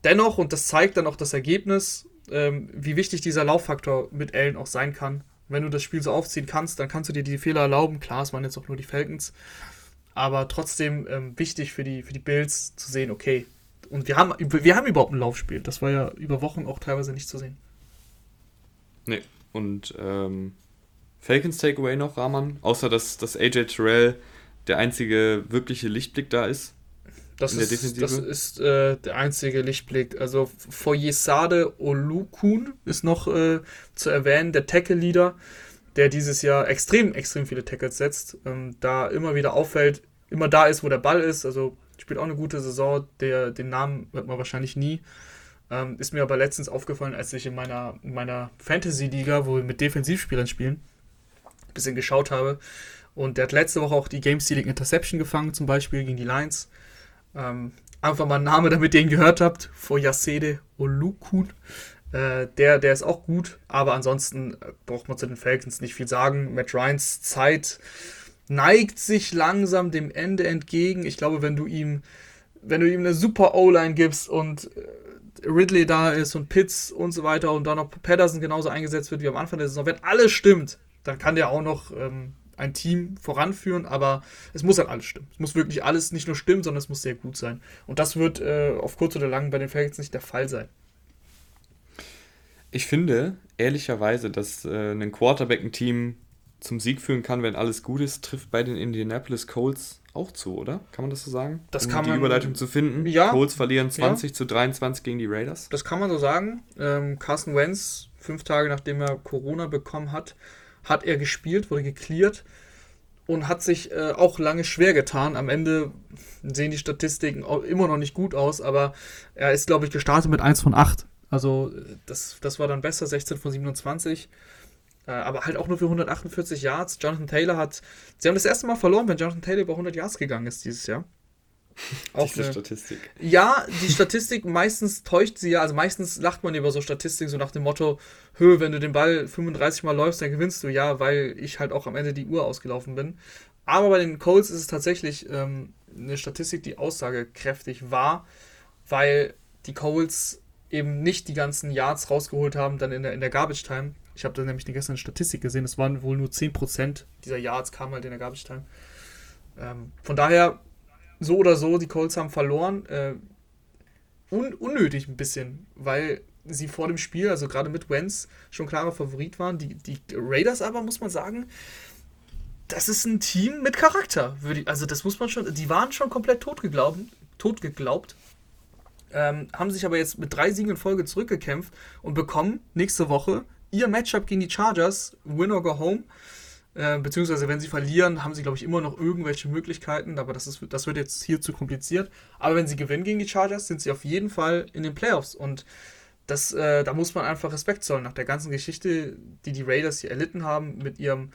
Dennoch, und das zeigt dann auch das Ergebnis, ähm, wie wichtig dieser Lauffaktor mit Allen auch sein kann. Wenn du das Spiel so aufziehen kannst, dann kannst du dir die Fehler erlauben. Klar, es waren jetzt auch nur die Falcons aber trotzdem ähm, wichtig für die, für die Bills zu sehen, okay. Und wir haben, wir haben überhaupt ein Laufspiel. Das war ja über Wochen auch teilweise nicht zu sehen. Nee, und ähm, Falcons Takeaway noch, Rahman, außer dass, dass AJ Terrell der einzige wirkliche Lichtblick da ist. Das ist, das ist äh, der einzige Lichtblick. Also Foyesade Olukun ist noch äh, zu erwähnen, der Tackle-Leader der dieses Jahr extrem, extrem viele Tackles setzt, ähm, da immer wieder auffällt, immer da ist, wo der Ball ist. Also spielt auch eine gute Saison. Der, den Namen hört man wahrscheinlich nie. Ähm, ist mir aber letztens aufgefallen, als ich in meiner, in meiner Fantasy-Liga, wo wir mit Defensivspielern spielen, ein bisschen geschaut habe. Und der hat letzte Woche auch die Game-Stealing Interception gefangen, zum Beispiel gegen die Lions. Ähm, einfach mal ein Name, damit ihr ihn gehört habt. Vor Yasede Olukun. Äh, der, der ist auch gut, aber ansonsten äh, braucht man zu den Falcons nicht viel sagen. Matt Ryans Zeit neigt sich langsam dem Ende entgegen. Ich glaube, wenn du ihm, wenn du ihm eine super O-Line gibst und äh, Ridley da ist und Pitts und so weiter und dann noch Patterson genauso eingesetzt wird wie am Anfang der Saison, wenn alles stimmt, dann kann der auch noch ähm, ein Team voranführen, aber es muss halt alles stimmen. Es muss wirklich alles nicht nur stimmen, sondern es muss sehr gut sein. Und das wird äh, auf kurz oder lang bei den Falcons nicht der Fall sein. Ich finde, ehrlicherweise, dass äh, ein Quarterback ein Team zum Sieg führen kann, wenn alles gut ist, trifft bei den Indianapolis Colts auch zu, oder? Kann man das so sagen? Das um kann die man, Überleitung zu finden. Ja. Colts verlieren 20 ja. zu 23 gegen die Raiders. Das kann man so sagen. Ähm, Carson Wentz, fünf Tage nachdem er Corona bekommen hat, hat er gespielt, wurde geklärt und hat sich äh, auch lange schwer getan. Am Ende sehen die Statistiken immer noch nicht gut aus, aber er ist, glaube ich, gestartet mit 1 von 8. Also das, das war dann besser, 16 von 27. Äh, aber halt auch nur für 148 Yards. Jonathan Taylor hat. Sie haben das erste Mal verloren, wenn Jonathan Taylor über 100 Yards gegangen ist dieses Jahr. Auch Diese eine, Statistik. Ja, die Statistik meistens täuscht sie ja. Also meistens lacht man über so Statistiken, so nach dem Motto: Hö, wenn du den Ball 35 Mal läufst, dann gewinnst du. Ja, weil ich halt auch am Ende die Uhr ausgelaufen bin. Aber bei den Colts ist es tatsächlich ähm, eine Statistik, die aussagekräftig war, weil die Colts eben nicht die ganzen Yards rausgeholt haben, dann in der, in der Garbage Time. Ich habe da nämlich gestern eine Statistik gesehen, es waren wohl nur 10% dieser Yards kamen halt in der Garbage Time. Ähm, von daher, so oder so, die Colts haben verloren. Äh, un unnötig ein bisschen, weil sie vor dem Spiel, also gerade mit Wentz, schon klarer Favorit waren. Die, die Raiders aber, muss man sagen, das ist ein Team mit Charakter. Also das muss man schon, die waren schon komplett totgeglaubt, totgeglaubt ähm, haben sich aber jetzt mit drei Siegen in Folge zurückgekämpft und bekommen nächste Woche ihr Matchup gegen die Chargers, Win or Go Home. Äh, beziehungsweise, wenn sie verlieren, haben sie, glaube ich, immer noch irgendwelche Möglichkeiten, aber das, ist, das wird jetzt hier zu kompliziert. Aber wenn sie gewinnen gegen die Chargers, sind sie auf jeden Fall in den Playoffs und das, äh, da muss man einfach Respekt zollen nach der ganzen Geschichte, die die Raiders hier erlitten haben mit ihrem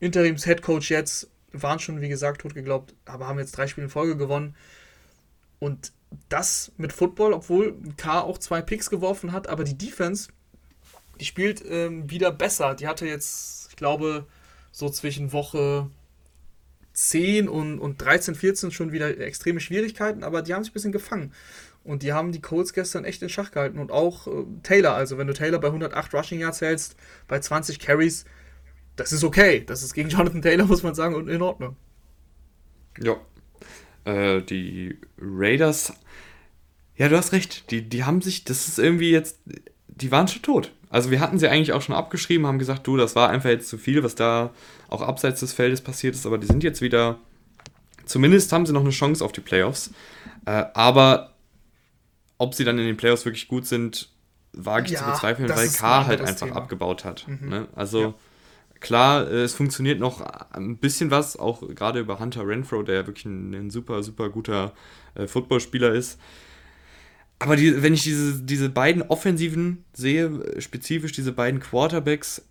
Interims-Headcoach jetzt. Waren schon, wie gesagt, tot geglaubt, aber haben jetzt drei Spiele in Folge gewonnen. Und das mit Football, obwohl K auch zwei Picks geworfen hat, aber die Defense, die spielt ähm, wieder besser. Die hatte jetzt, ich glaube, so zwischen Woche 10 und, und 13, 14 schon wieder extreme Schwierigkeiten, aber die haben sich ein bisschen gefangen. Und die haben die Colts gestern echt in Schach gehalten. Und auch äh, Taylor, also wenn du Taylor bei 108 Rushing Yards hältst, bei 20 Carries, das ist okay. Das ist gegen Jonathan Taylor, muss man sagen, und in Ordnung. Ja. Äh, die Raiders, ja, du hast recht. Die, die haben sich, das ist irgendwie jetzt, die waren schon tot. Also wir hatten sie eigentlich auch schon abgeschrieben, haben gesagt, du, das war einfach jetzt zu viel, was da auch abseits des Feldes passiert ist, aber die sind jetzt wieder, zumindest haben sie noch eine Chance auf die Playoffs. Äh, aber ob sie dann in den Playoffs wirklich gut sind, wage ich ja, zu bezweifeln, weil K halt einfach Thema. abgebaut hat. Mhm. Ne? Also ja. klar, äh, es funktioniert noch ein bisschen was, auch gerade über Hunter Renfro, der ja wirklich ein, ein super, super guter äh, Footballspieler ist. Aber die, wenn ich diese, diese beiden Offensiven sehe, spezifisch diese beiden Quarterbacks,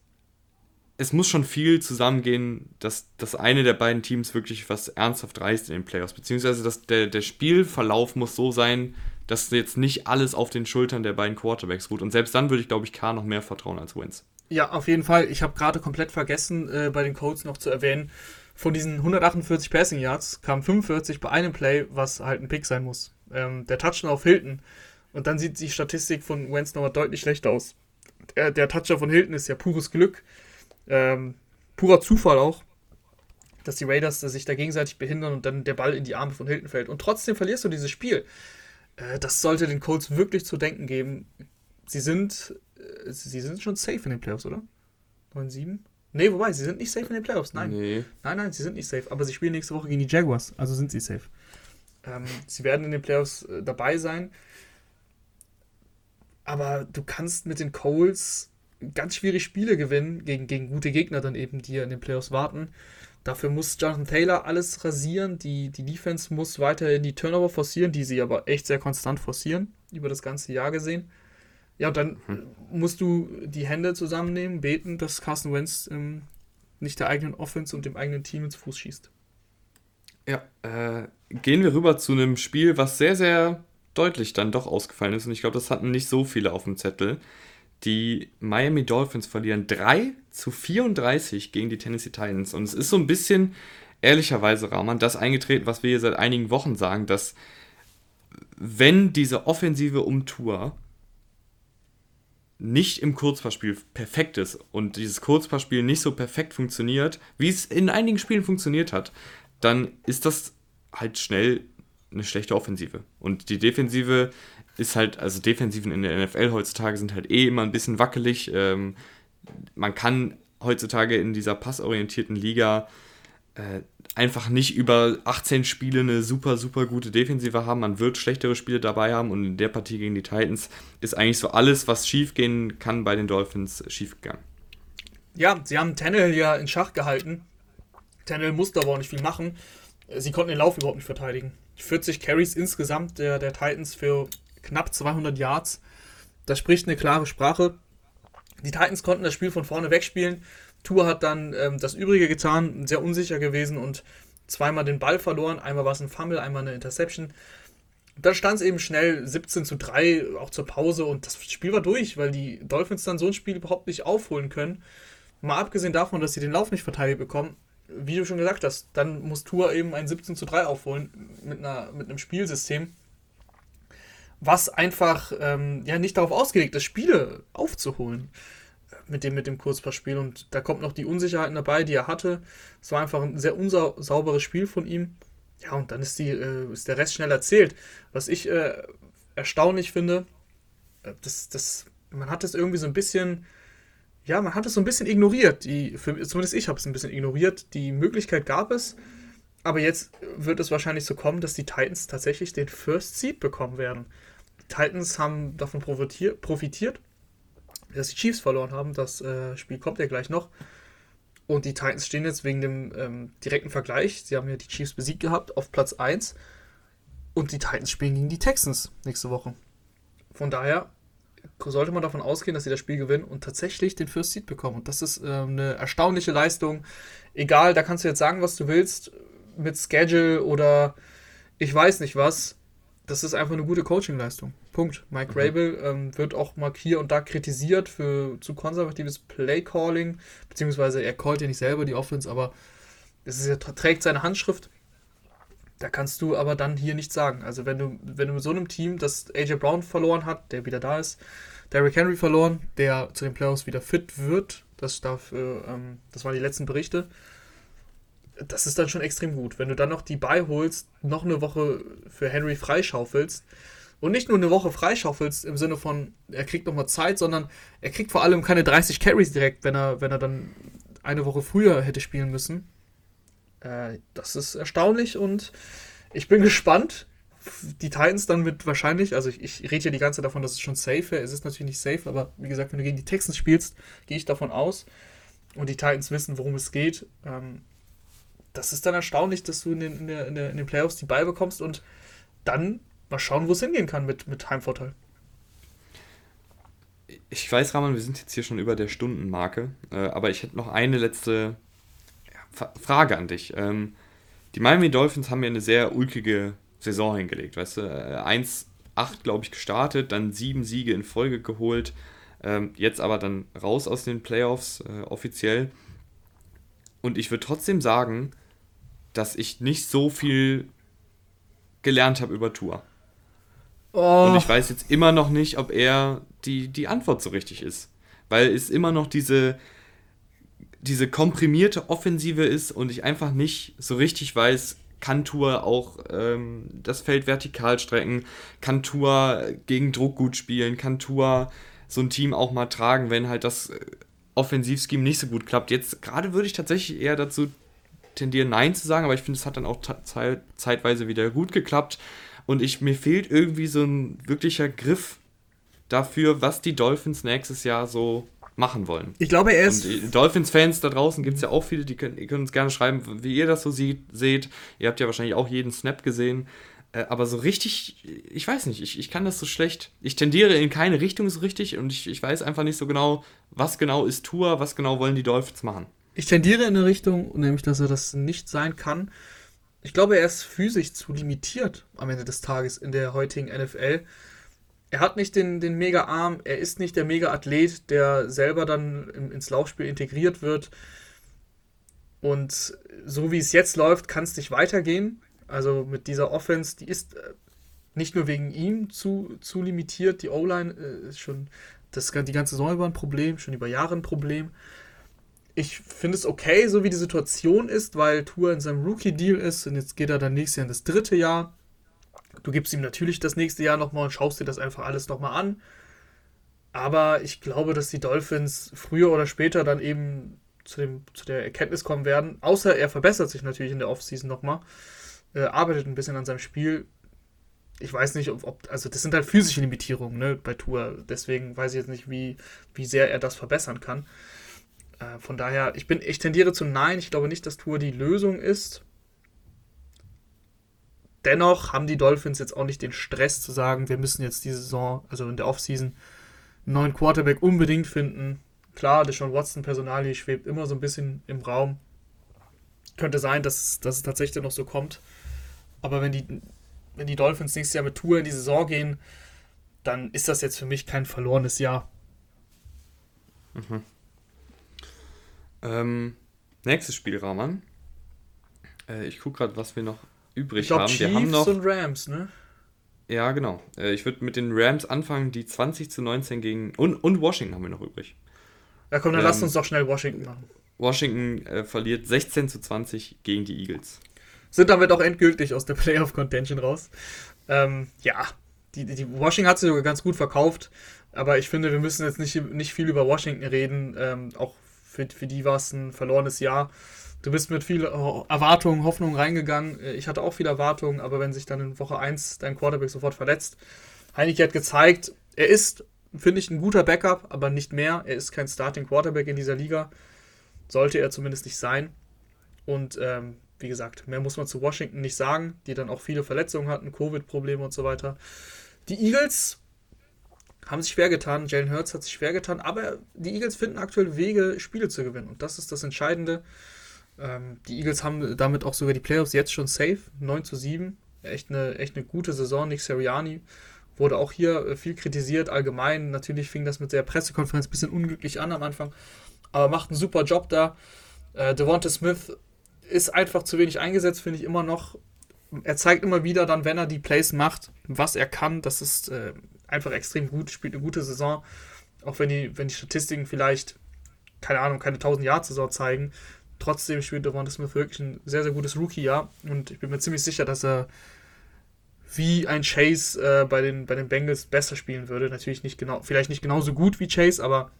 es muss schon viel zusammengehen, dass das eine der beiden Teams wirklich was ernsthaft reißt in den Playoffs. Beziehungsweise dass der, der Spielverlauf muss so sein, dass jetzt nicht alles auf den Schultern der beiden Quarterbacks ruht. Und selbst dann würde ich, glaube ich, K noch mehr vertrauen als Wins. Ja, auf jeden Fall. Ich habe gerade komplett vergessen, äh, bei den Codes noch zu erwähnen, von diesen 148 Passing Yards kamen 45 bei einem Play, was halt ein Pick sein muss. Ähm, der Touchdown auf Hilton. Und dann sieht die Statistik von Wentz nochmal deutlich schlechter aus. Der, der Touchdown von Hilton ist ja pures Glück. Ähm, purer Zufall auch, dass die Raiders sich da gegenseitig behindern und dann der Ball in die Arme von Hilton fällt. Und trotzdem verlierst du dieses Spiel. Äh, das sollte den Colts wirklich zu denken geben. Sie sind, äh, sie sind schon safe in den Playoffs, oder? 9-7? Nee, wobei, sie sind nicht safe in den Playoffs. Nein. Nee. Nein, nein, sie sind nicht safe. Aber sie spielen nächste Woche gegen die Jaguars, also sind sie safe. Ähm, sie werden in den Playoffs äh, dabei sein. Aber du kannst mit den Coles ganz schwierig Spiele gewinnen, gegen, gegen gute Gegner dann eben, die ja in den Playoffs warten. Dafür muss Jonathan Taylor alles rasieren. Die, die Defense muss weiterhin die Turnover forcieren, die sie aber echt sehr konstant forcieren, über das ganze Jahr gesehen. Ja, und dann hm. musst du die Hände zusammennehmen, beten, dass Carson Wentz ähm, nicht der eigenen Offense und dem eigenen Team ins Fuß schießt. Ja, äh, gehen wir rüber zu einem Spiel, was sehr, sehr deutlich dann doch ausgefallen ist. Und ich glaube, das hatten nicht so viele auf dem Zettel. Die Miami Dolphins verlieren 3 zu 34 gegen die Tennessee Titans. Und es ist so ein bisschen, ehrlicherweise, Rahman, das eingetreten, was wir hier seit einigen Wochen sagen, dass wenn diese Offensive um Tour nicht im Kurzpassspiel perfekt ist und dieses Kurzpassspiel nicht so perfekt funktioniert, wie es in einigen Spielen funktioniert hat, dann ist das halt schnell eine schlechte Offensive. Und die Defensive ist halt, also Defensiven in der NFL heutzutage sind halt eh immer ein bisschen wackelig. Ähm, man kann heutzutage in dieser passorientierten Liga äh, einfach nicht über 18 Spiele eine super, super gute Defensive haben. Man wird schlechtere Spiele dabei haben und in der Partie gegen die Titans ist eigentlich so alles, was schiefgehen kann bei den Dolphins, schiefgegangen. Ja, sie haben Tannehill ja in Schach gehalten. Tannehill musste aber auch nicht viel machen. Sie konnten den Lauf überhaupt nicht verteidigen. 40 Carries insgesamt der, der Titans für knapp 200 Yards. Das spricht eine klare Sprache. Die Titans konnten das Spiel von vorne wegspielen. Tour hat dann ähm, das Übrige getan, sehr unsicher gewesen und zweimal den Ball verloren. Einmal war es ein Fumble, einmal eine Interception. Dann stand es eben schnell 17 zu 3, auch zur Pause und das Spiel war durch, weil die Dolphins dann so ein Spiel überhaupt nicht aufholen können. Mal abgesehen davon, dass sie den Lauf nicht verteidigt bekommen, wie du schon gesagt hast, dann muss Tour eben ein 17 zu 3 aufholen mit, einer, mit einem Spielsystem, was einfach ähm, ja nicht darauf ausgelegt ist, Spiele aufzuholen. mit dem, mit dem Kurzpassspiel. Und da kommt noch die Unsicherheiten dabei, die er hatte. Es war einfach ein sehr unsauberes Spiel von ihm. Ja, und dann ist, die, äh, ist der Rest schnell erzählt. Was ich äh, erstaunlich finde, äh, das, das, man hat es irgendwie so ein bisschen, ja, man hat es so ein bisschen ignoriert. Die, für, zumindest ich habe es ein bisschen ignoriert. Die Möglichkeit gab es, aber jetzt wird es wahrscheinlich so kommen, dass die Titans tatsächlich den First Seed bekommen werden. Die Titans haben davon profitiert, dass die Chiefs verloren haben. Das äh, Spiel kommt ja gleich noch. Und die Titans stehen jetzt wegen dem ähm, direkten Vergleich. Sie haben ja die Chiefs besiegt gehabt auf Platz 1. Und die Titans spielen gegen die Texans nächste Woche. Von daher sollte man davon ausgehen, dass sie das Spiel gewinnen und tatsächlich den First Seed bekommen. Und das ist äh, eine erstaunliche Leistung. Egal, da kannst du jetzt sagen, was du willst, mit Schedule oder ich weiß nicht was. Das ist einfach eine gute Coaching-Leistung. Punkt. Mike mhm. Rabel ähm, wird auch mal hier und da kritisiert für zu konservatives Play-Calling, beziehungsweise er callt ja nicht selber die Offense, aber es ist ja, trägt seine Handschrift. Da kannst du aber dann hier nichts sagen. Also wenn du, wenn du mit so einem Team, das AJ Brown verloren hat, der wieder da ist, Derrick Henry verloren, der zu den Playoffs wieder fit wird, das, darf, äh, ähm, das waren die letzten Berichte, das ist dann schon extrem gut. Wenn du dann noch die beiholst, noch eine Woche für Henry freischaufelst und nicht nur eine Woche freischaufelst im Sinne von, er kriegt nochmal Zeit, sondern er kriegt vor allem keine 30 Carries direkt, wenn er, wenn er dann eine Woche früher hätte spielen müssen äh, das ist erstaunlich und ich bin gespannt. Die Titans dann mit wahrscheinlich, also ich, ich rede ja die ganze Zeit davon, dass es schon safe wäre. Es ist natürlich nicht safe, aber wie gesagt, wenn du gegen die Texans spielst, gehe ich davon aus und die Titans wissen, worum es geht. Ähm, das ist dann erstaunlich, dass du in den, in, der, in, der, in den Playoffs die Ball bekommst und dann mal schauen, wo es hingehen kann mit, mit Heimvorteil. Ich weiß, Raman, wir sind jetzt hier schon über der Stundenmarke, äh, aber ich hätte noch eine letzte Frage an dich. Ähm, die Miami Dolphins haben ja eine sehr ulkige Saison hingelegt, weißt du? 1-8, äh, glaube ich, gestartet, dann sieben Siege in Folge geholt, ähm, jetzt aber dann raus aus den Playoffs äh, offiziell. Und ich würde trotzdem sagen, dass ich nicht so viel gelernt habe über Tour. Oh. Und ich weiß jetzt immer noch nicht, ob er die, die Antwort so richtig ist. Weil es immer noch diese, diese komprimierte Offensive ist und ich einfach nicht so richtig weiß, kann Tour auch ähm, das Feld vertikal strecken, kann Tour gegen Druck gut spielen, kann Tour so ein Team auch mal tragen, wenn halt das äh, Offensivscheme nicht so gut klappt. Jetzt gerade würde ich tatsächlich eher dazu tendieren, Nein zu sagen, aber ich finde, es hat dann auch zeitweise wieder gut geklappt und ich, mir fehlt irgendwie so ein wirklicher Griff dafür, was die Dolphins nächstes Jahr so machen wollen. Ich glaube, er ist. Dolphins-Fans da draußen gibt es ja auch viele, die können, ihr könnt uns gerne schreiben, wie ihr das so sieht, seht. Ihr habt ja wahrscheinlich auch jeden Snap gesehen. Äh, aber so richtig, ich weiß nicht, ich, ich kann das so schlecht. Ich tendiere in keine Richtung so richtig und ich, ich weiß einfach nicht so genau, was genau ist Tour, was genau wollen die Dolphins machen. Ich tendiere in eine Richtung, nämlich, dass er das nicht sein kann. Ich glaube, er ist physisch zu limitiert am Ende des Tages in der heutigen NFL er hat nicht den, den Mega-Arm, er ist nicht der Mega-Athlet, der selber dann im, ins Laufspiel integriert wird. Und so wie es jetzt läuft, kann es nicht weitergehen. Also mit dieser Offense, die ist äh, nicht nur wegen ihm zu, zu limitiert. Die O-Line äh, ist schon das, die ganze Saison über ein Problem, schon über Jahre ein Problem. Ich finde es okay, so wie die Situation ist, weil Tour in seinem Rookie-Deal ist und jetzt geht er dann nächstes Jahr in das dritte Jahr. Du gibst ihm natürlich das nächste Jahr nochmal und schaust dir das einfach alles nochmal an. Aber ich glaube, dass die Dolphins früher oder später dann eben zu, dem, zu der Erkenntnis kommen werden, außer er verbessert sich natürlich in der Offseason nochmal, äh, arbeitet ein bisschen an seinem Spiel. Ich weiß nicht, ob, also das sind halt physische Limitierungen ne, bei Tour. Deswegen weiß ich jetzt nicht, wie, wie sehr er das verbessern kann. Äh, von daher, ich bin, ich tendiere zu Nein. Ich glaube nicht, dass Tour die Lösung ist. Dennoch haben die Dolphins jetzt auch nicht den Stress zu sagen, wir müssen jetzt diese Saison, also in der Offseason, einen neuen Quarterback unbedingt finden. Klar, der Sean Watson Personalie schwebt immer so ein bisschen im Raum. Könnte sein, dass, dass es tatsächlich noch so kommt. Aber wenn die, wenn die Dolphins nächstes Jahr mit Tour in die Saison gehen, dann ist das jetzt für mich kein verlorenes Jahr. Mhm. Ähm, nächstes Spiel, Rahman. Äh, ich gucke gerade, was wir noch übrig ich glaub, haben. Chiefs wir haben noch und Rams, ne? Ja, genau. Äh, ich würde mit den Rams anfangen, die 20 zu 19 gegen. Und, und Washington haben wir noch übrig. Ja, komm, dann ähm, lasst uns doch schnell Washington machen. Washington äh, verliert 16 zu 20 gegen die Eagles. Sind damit auch endgültig aus der Playoff Contention raus. Ähm, ja, die, die Washington hat sich sogar ganz gut verkauft, aber ich finde, wir müssen jetzt nicht, nicht viel über Washington reden. Ähm, auch für, für die war es ein verlorenes Jahr. Du bist mit viel Erwartungen, Hoffnungen reingegangen. Ich hatte auch viele Erwartungen, aber wenn sich dann in Woche 1 dein Quarterback sofort verletzt, Heineke hat gezeigt, er ist, finde ich, ein guter Backup, aber nicht mehr. Er ist kein Starting Quarterback in dieser Liga. Sollte er zumindest nicht sein. Und ähm, wie gesagt, mehr muss man zu Washington nicht sagen, die dann auch viele Verletzungen hatten, Covid-Probleme und so weiter. Die Eagles haben sich schwer getan, Jalen Hurts hat sich schwer getan, aber die Eagles finden aktuell Wege, Spiele zu gewinnen. Und das ist das Entscheidende. Ähm, die Eagles haben damit auch sogar die Playoffs jetzt schon safe, 9 zu 7. Echt eine, echt eine gute Saison. Nick Seriani wurde auch hier äh, viel kritisiert, allgemein. Natürlich fing das mit der Pressekonferenz ein bisschen unglücklich an am Anfang, aber macht einen super Job da. Äh, Devonta Smith ist einfach zu wenig eingesetzt, finde ich immer noch. Er zeigt immer wieder dann, wenn er die Plays macht, was er kann. Das ist äh, einfach extrem gut, spielt eine gute Saison. Auch wenn die, wenn die Statistiken vielleicht, keine Ahnung, keine 1000 Jahr Saison zeigen. Trotzdem spielt Devonta Smith wirklich ein sehr, sehr gutes Rookie-Jahr. Und ich bin mir ziemlich sicher, dass er wie ein Chase äh, bei, den, bei den Bengals besser spielen würde. Natürlich nicht genau, vielleicht nicht genauso gut wie Chase, aber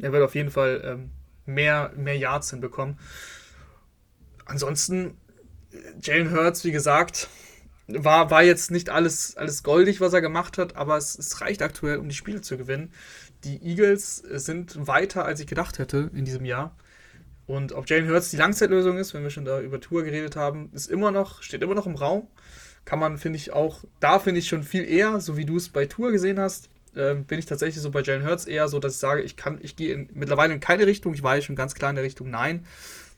er wird auf jeden Fall ähm, mehr, mehr Yards hinbekommen ansonsten, Jalen Hurts, wie gesagt, war, war jetzt nicht alles, alles goldig, was er gemacht hat, aber es, es reicht aktuell, um die Spiele zu gewinnen. Die Eagles sind weiter, als ich gedacht hätte in diesem Jahr. Und ob Jalen Hurts die Langzeitlösung ist, wenn wir schon da über Tour geredet haben, ist immer noch, steht immer noch im Raum. Kann man, finde ich, auch, da finde ich schon viel eher, so wie du es bei Tour gesehen hast, äh, bin ich tatsächlich so bei Jalen Hurts eher so, dass ich sage, ich kann, ich gehe mittlerweile in keine Richtung, ich war ja schon ganz klar in der Richtung Nein.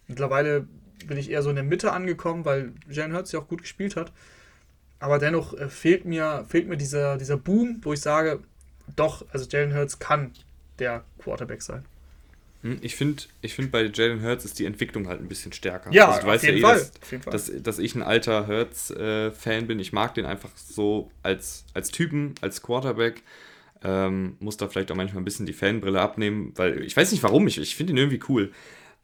Mittlerweile bin ich eher so in der Mitte angekommen, weil Jalen Hurts ja auch gut gespielt hat. Aber dennoch äh, fehlt mir, fehlt mir dieser, dieser Boom, wo ich sage, doch, also Jalen Hurts kann der Quarterback sein. Hm, ich finde, ich find, bei Jalen Hurts ist die Entwicklung halt ein bisschen stärker. Ja, also, du auf weißt jeden ja eh, Fall. Dass, dass, dass, ich ein alter Hurts-Fan äh, bin. Ich mag den einfach so als, als Typen, als Quarterback. Ähm, muss da vielleicht auch manchmal ein bisschen die Fanbrille abnehmen, weil ich weiß nicht warum, ich, ich finde ihn irgendwie cool.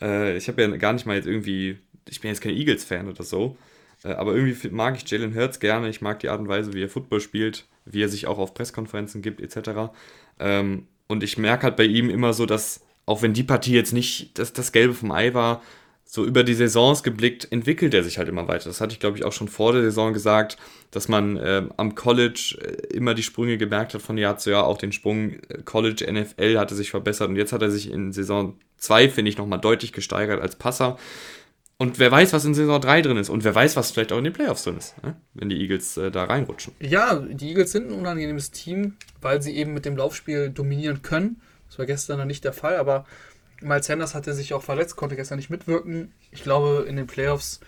Äh, ich habe ja gar nicht mal jetzt irgendwie, ich bin jetzt kein Eagles-Fan oder so, äh, aber irgendwie mag ich Jalen Hurts gerne. Ich mag die Art und Weise, wie er Football spielt, wie er sich auch auf Presskonferenzen gibt, etc. Ähm, und ich merke halt bei ihm immer so, dass, auch wenn die Partie jetzt nicht das, das Gelbe vom Ei war, so über die Saisons geblickt, entwickelt er sich halt immer weiter. Das hatte ich, glaube ich, auch schon vor der Saison gesagt, dass man äh, am College äh, immer die Sprünge gemerkt hat von Jahr zu Jahr. Auch den Sprung äh, College NFL hatte sich verbessert und jetzt hat er sich in Saison 2, finde ich, nochmal deutlich gesteigert als Passer. Und wer weiß, was in Saison 3 drin ist. Und wer weiß, was vielleicht auch in den Playoffs drin ist, ne? wenn die Eagles äh, da reinrutschen. Ja, die Eagles sind ein unangenehmes Team, weil sie eben mit dem Laufspiel dominieren können. Das war gestern noch nicht der Fall, aber Miles Sanders hatte sich auch verletzt, konnte gestern nicht mitwirken. Ich glaube, in den Playoffs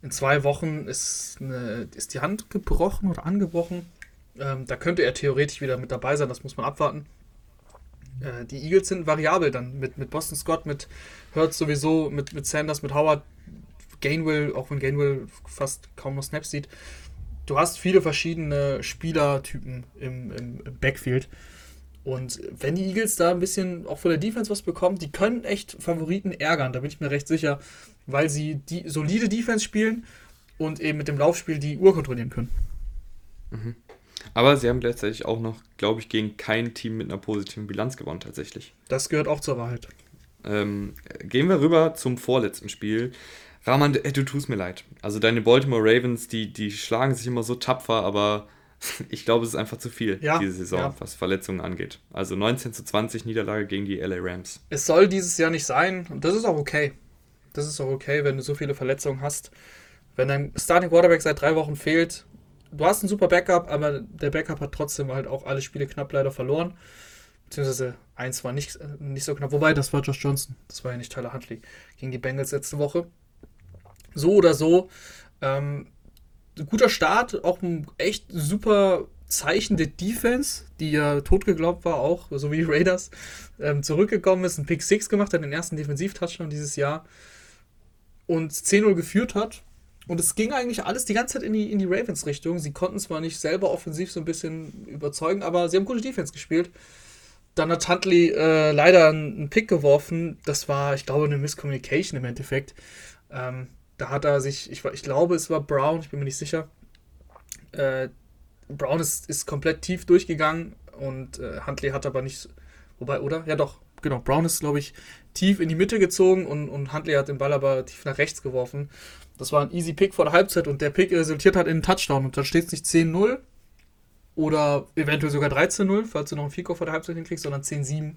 in zwei Wochen ist, eine, ist die Hand gebrochen oder angebrochen. Ähm, da könnte er theoretisch wieder mit dabei sein, das muss man abwarten. Äh, die Eagles sind variabel dann mit, mit Boston Scott, mit Hurts sowieso, mit, mit Sanders, mit Howard, Gainwell, auch wenn Gainwell fast kaum noch Snaps sieht. Du hast viele verschiedene Spielertypen im, im, im Backfield. Und wenn die Eagles da ein bisschen auch von der Defense was bekommen, die können echt Favoriten ärgern, da bin ich mir recht sicher, weil sie die solide Defense spielen und eben mit dem Laufspiel die Uhr kontrollieren können. Mhm. Aber sie haben gleichzeitig auch noch, glaube ich, gegen kein Team mit einer positiven Bilanz gewonnen, tatsächlich. Das gehört auch zur Wahrheit. Ähm, gehen wir rüber zum vorletzten Spiel. Rahman, du tust mir leid. Also deine Baltimore Ravens, die, die schlagen sich immer so tapfer, aber ich glaube, es ist einfach zu viel ja, diese Saison, ja. was Verletzungen angeht. Also 19 zu 20 Niederlage gegen die LA Rams. Es soll dieses Jahr nicht sein und das ist auch okay. Das ist auch okay, wenn du so viele Verletzungen hast. Wenn dein Starting Quarterback seit drei Wochen fehlt, du hast einen super Backup, aber der Backup hat trotzdem halt auch alle Spiele knapp leider verloren. Beziehungsweise eins war nicht, nicht so knapp. Wobei, das war Josh Johnson. Das war ja nicht Tyler Huntley gegen die Bengals letzte Woche. So oder so. Ähm, guter Start, auch ein echt super Zeichen der Defense, die ja totgeglaubt war, auch, so wie Raiders, ähm, zurückgekommen ist, ein Pick 6 gemacht hat, den ersten Defensiv-Touchdown dieses Jahr und 10-0 geführt hat. Und es ging eigentlich alles die ganze Zeit in die, in die Ravens-Richtung. Sie konnten zwar nicht selber offensiv so ein bisschen überzeugen, aber sie haben gute Defense gespielt. dann hat Huntley äh, leider einen Pick geworfen. Das war, ich glaube, eine Miscommunication im Endeffekt. Ähm, da hat er sich, ich, ich glaube, es war Brown, ich bin mir nicht sicher. Äh, Brown ist, ist komplett tief durchgegangen und äh, Huntley hat aber nicht, wobei, oder? Ja, doch, genau. Brown ist, glaube ich, tief in die Mitte gezogen und, und Huntley hat den Ball aber tief nach rechts geworfen. Das war ein easy Pick vor der Halbzeit und der Pick resultiert hat in einen Touchdown und dann steht es nicht 10-0 oder eventuell sogar 13-0, falls du noch einen Fico vor der Halbzeit hinkriegst, sondern 10-7.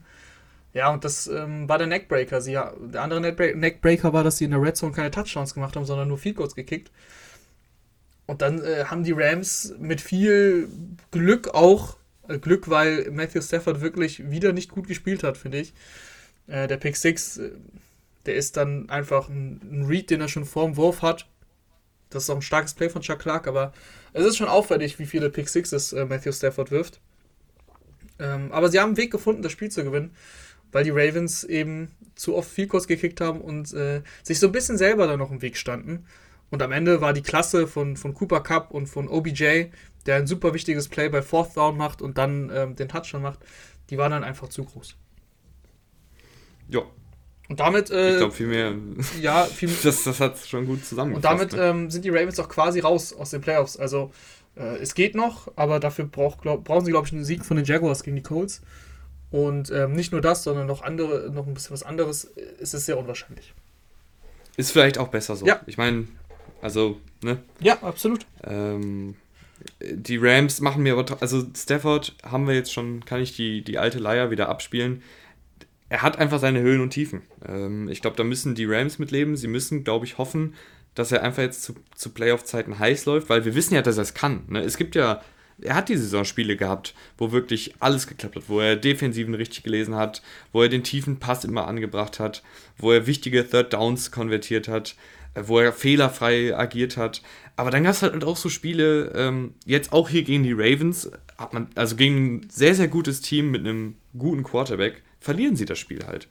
Ja, und das ähm, war der Neckbreaker. Sie, der andere Neckbreaker war, dass sie in der Red Zone keine Touchdowns gemacht haben, sondern nur Field Goals gekickt. Und dann äh, haben die Rams mit viel Glück auch, äh, Glück, weil Matthew Stafford wirklich wieder nicht gut gespielt hat, finde ich. Äh, der Pick 6, äh, der ist dann einfach ein, ein Read, den er schon vorm Wurf hat. Das ist auch ein starkes Play von Chuck Clark, aber es ist schon auffällig, wie viele Pick Sixes äh, Matthew Stafford wirft. Ähm, aber sie haben einen Weg gefunden, das Spiel zu gewinnen, weil die Ravens eben zu oft viel kurz gekickt haben und äh, sich so ein bisschen selber da noch im Weg standen. Und am Ende war die Klasse von, von Cooper Cup und von OBJ, der ein super wichtiges Play bei Fourth Down macht und dann ähm, den Touchdown macht, die war dann einfach zu groß. Ja, und damit. Äh, ich glaube, viel mehr. Ja, viel Das, das hat schon gut zusammengefasst. Und damit ne? ähm, sind die Ravens auch quasi raus aus den Playoffs. Also, äh, es geht noch, aber dafür brauch, glaub, brauchen sie, glaube ich, einen Sieg von den Jaguars gegen die Colts. Und ähm, nicht nur das, sondern noch andere, noch ein bisschen was anderes. Es ist sehr unwahrscheinlich. Ist vielleicht auch besser so. Ja. Ich meine, also, ne? Ja, absolut. Ähm, die Rams machen mir aber. Also, Stafford haben wir jetzt schon, kann ich die, die alte Leier wieder abspielen er hat einfach seine Höhen und Tiefen. Ähm, ich glaube, da müssen die Rams mitleben. Sie müssen, glaube ich, hoffen, dass er einfach jetzt zu, zu Playoff-Zeiten heiß läuft, weil wir wissen ja, dass er es kann. Ne? Es gibt ja, er hat die Saisonspiele gehabt, wo wirklich alles geklappt hat, wo er Defensiven richtig gelesen hat, wo er den tiefen Pass immer angebracht hat, wo er wichtige Third Downs konvertiert hat, äh, wo er fehlerfrei agiert hat. Aber dann gab es halt auch so Spiele, ähm, jetzt auch hier gegen die Ravens, hat man, also gegen ein sehr, sehr gutes Team mit einem guten Quarterback, verlieren sie das Spiel halt.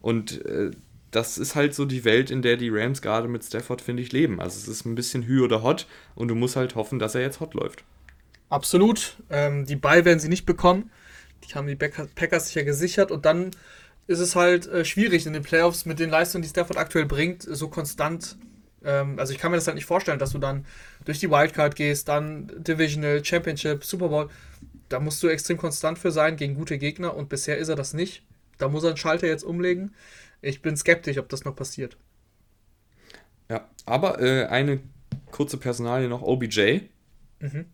Und äh, das ist halt so die Welt, in der die Rams gerade mit Stafford, finde ich, leben. Also es ist ein bisschen Hü oder Hot und du musst halt hoffen, dass er jetzt hot läuft. Absolut. Ähm, die Ball werden sie nicht bekommen. Die haben die Packers sicher gesichert und dann ist es halt äh, schwierig in den Playoffs mit den Leistungen, die Stafford aktuell bringt, so konstant. Ähm, also ich kann mir das halt nicht vorstellen, dass du dann durch die Wildcard gehst, dann Divisional, Championship, Super Bowl. Da musst du extrem konstant für sein gegen gute Gegner und bisher ist er das nicht. Da muss er den Schalter jetzt umlegen. Ich bin skeptisch, ob das noch passiert. Ja, aber äh, eine kurze Personalie noch, OBJ. Mhm.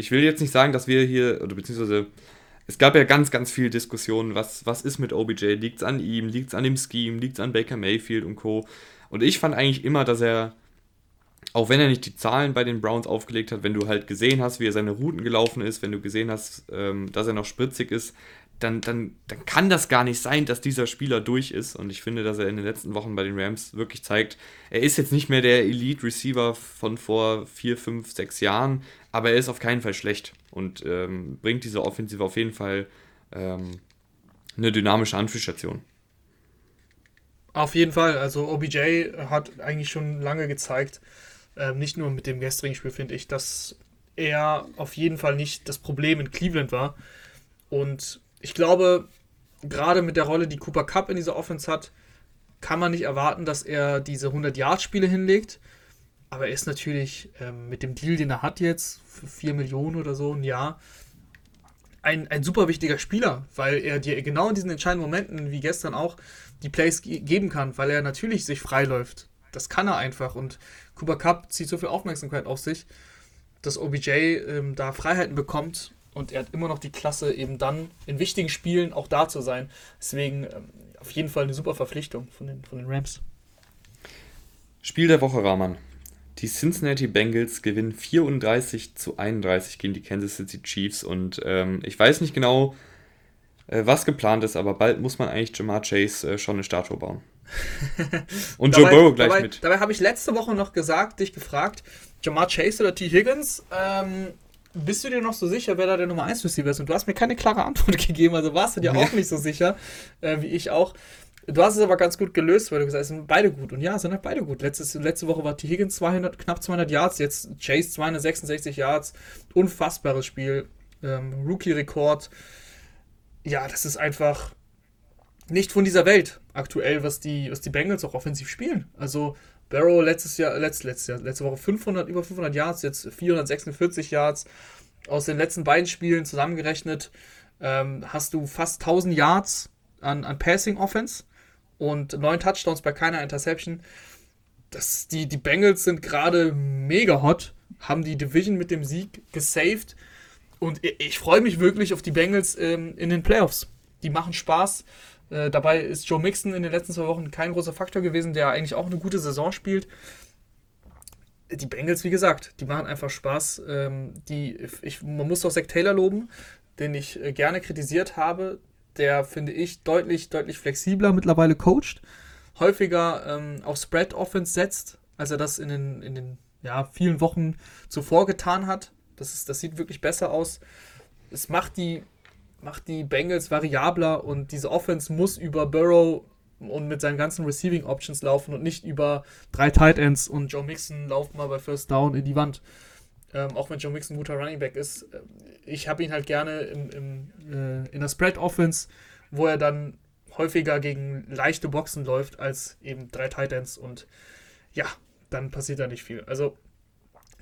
Ich will jetzt nicht sagen, dass wir hier, oder beziehungsweise es gab ja ganz, ganz viele Diskussionen, was, was ist mit OBJ? Liegt es an ihm? Liegt es an dem Scheme? Liegt es an Baker Mayfield und Co.? Und ich fand eigentlich immer, dass er, auch wenn er nicht die Zahlen bei den Browns aufgelegt hat, wenn du halt gesehen hast, wie er seine Routen gelaufen ist, wenn du gesehen hast, ähm, dass er noch spritzig ist, dann, dann, dann kann das gar nicht sein, dass dieser Spieler durch ist. Und ich finde, dass er in den letzten Wochen bei den Rams wirklich zeigt, er ist jetzt nicht mehr der Elite-Receiver von vor vier, fünf, sechs Jahren, aber er ist auf keinen Fall schlecht und ähm, bringt diese Offensive auf jeden Fall ähm, eine dynamische Anführstation. Auf jeden Fall. Also OBJ hat eigentlich schon lange gezeigt, ähm, nicht nur mit dem gestrigen Spiel, finde ich, dass er auf jeden Fall nicht das Problem in Cleveland war. Und ich glaube, gerade mit der Rolle, die Cooper Cup in dieser Offense hat, kann man nicht erwarten, dass er diese 100-Yard-Spiele hinlegt. Aber er ist natürlich ähm, mit dem Deal, den er hat jetzt, für 4 Millionen oder so ein Jahr, ein, ein super wichtiger Spieler, weil er dir genau in diesen entscheidenden Momenten, wie gestern auch, die Plays ge geben kann, weil er natürlich sich freiläuft. Das kann er einfach. Und Cooper Cup zieht so viel Aufmerksamkeit auf sich, dass OBJ ähm, da Freiheiten bekommt und er hat immer noch die Klasse, eben dann in wichtigen Spielen auch da zu sein. Deswegen ähm, auf jeden Fall eine super Verpflichtung von den, von den Rams. Spiel der Woche, Rahman. Die Cincinnati Bengals gewinnen 34 zu 31 gegen die Kansas City Chiefs und ähm, ich weiß nicht genau, äh, was geplant ist, aber bald muss man eigentlich Jamar Chase äh, schon eine Statue bauen. Und Joe Burrow gleich dabei, mit. Dabei habe ich letzte Woche noch gesagt, dich gefragt, Jamar Chase oder T. Higgins, ähm, bist du dir noch so sicher, wer da der Nummer 1 Receiver ist? Und du hast mir keine klare Antwort gegeben, also warst du dir ja. auch nicht so sicher, äh, wie ich auch. Du hast es aber ganz gut gelöst, weil du gesagt hast, sind beide gut. Und ja, sind halt beide gut. Letztes, letzte Woche war T. Higgins 200, knapp 200 Yards, jetzt Chase 266 Yards. Unfassbares Spiel. Ähm, Rookie-Rekord. ja, das ist einfach nicht von dieser Welt aktuell, was die, was die Bengals auch offensiv spielen. Also Barrow letztes Jahr, letzt, letztes Jahr, letzte Woche 500, über 500 Yards, jetzt 446 Yards. Aus den letzten beiden Spielen zusammengerechnet ähm, hast du fast 1000 Yards an, an Passing Offense und neun Touchdowns bei keiner Interception. Das, die, die Bengals sind gerade mega hot, haben die Division mit dem Sieg gesaved und ich, ich freue mich wirklich auf die Bengals ähm, in den Playoffs. Die machen Spaß. Äh, dabei ist Joe Mixon in den letzten zwei Wochen kein großer Faktor gewesen, der eigentlich auch eine gute Saison spielt. Die Bengals, wie gesagt, die machen einfach Spaß. Ähm, die, ich, man muss doch Zach Taylor loben, den ich äh, gerne kritisiert habe. Der, finde ich, deutlich, deutlich flexibler mittlerweile coacht. Häufiger ähm, auf Spread Offense setzt, als er das in den, in den ja, vielen Wochen zuvor getan hat. Das, ist, das sieht wirklich besser aus. Es macht die macht die Bengals variabler und diese Offense muss über Burrow und mit seinen ganzen Receiving Options laufen und nicht über drei Tight Ends und Joe Mixon lauft mal bei First Down in die Wand. Ähm, auch wenn Joe Mixon ein guter Running Back ist. Äh, ich habe ihn halt gerne im, im, äh, in der Spread Offense, wo er dann häufiger gegen leichte Boxen läuft als eben drei Tight Ends und ja, dann passiert da nicht viel. Also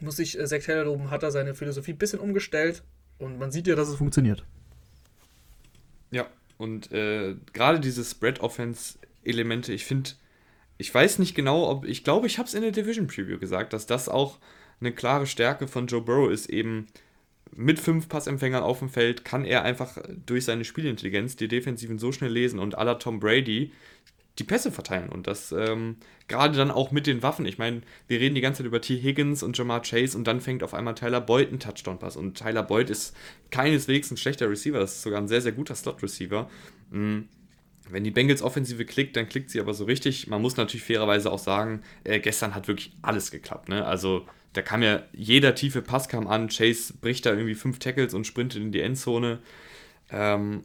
muss ich, äh, Zach Taylor oben hat er seine Philosophie ein bisschen umgestellt und man sieht ja, dass es funktioniert. Ja, und äh, gerade diese Spread-Offense-Elemente, ich finde, ich weiß nicht genau, ob, ich glaube, ich habe es in der Division-Preview gesagt, dass das auch eine klare Stärke von Joe Burrow ist, eben mit fünf Passempfängern auf dem Feld kann er einfach durch seine Spielintelligenz die Defensiven so schnell lesen und aller Tom Brady die Pässe verteilen. Und das ähm, gerade dann auch mit den Waffen. Ich meine, wir reden die ganze Zeit über T. Higgins und Jamar Chase und dann fängt auf einmal Tyler Boyd einen Touchdown-Pass. Und Tyler Boyd ist keineswegs ein schlechter Receiver, das ist sogar ein sehr, sehr guter Slot-Receiver. Mhm. Wenn die Bengals Offensive klickt, dann klickt sie aber so richtig. Man muss natürlich fairerweise auch sagen, äh, gestern hat wirklich alles geklappt. Ne? Also da kam ja jeder tiefe Pass kam an. Chase bricht da irgendwie fünf Tackles und sprintet in die Endzone. Ähm,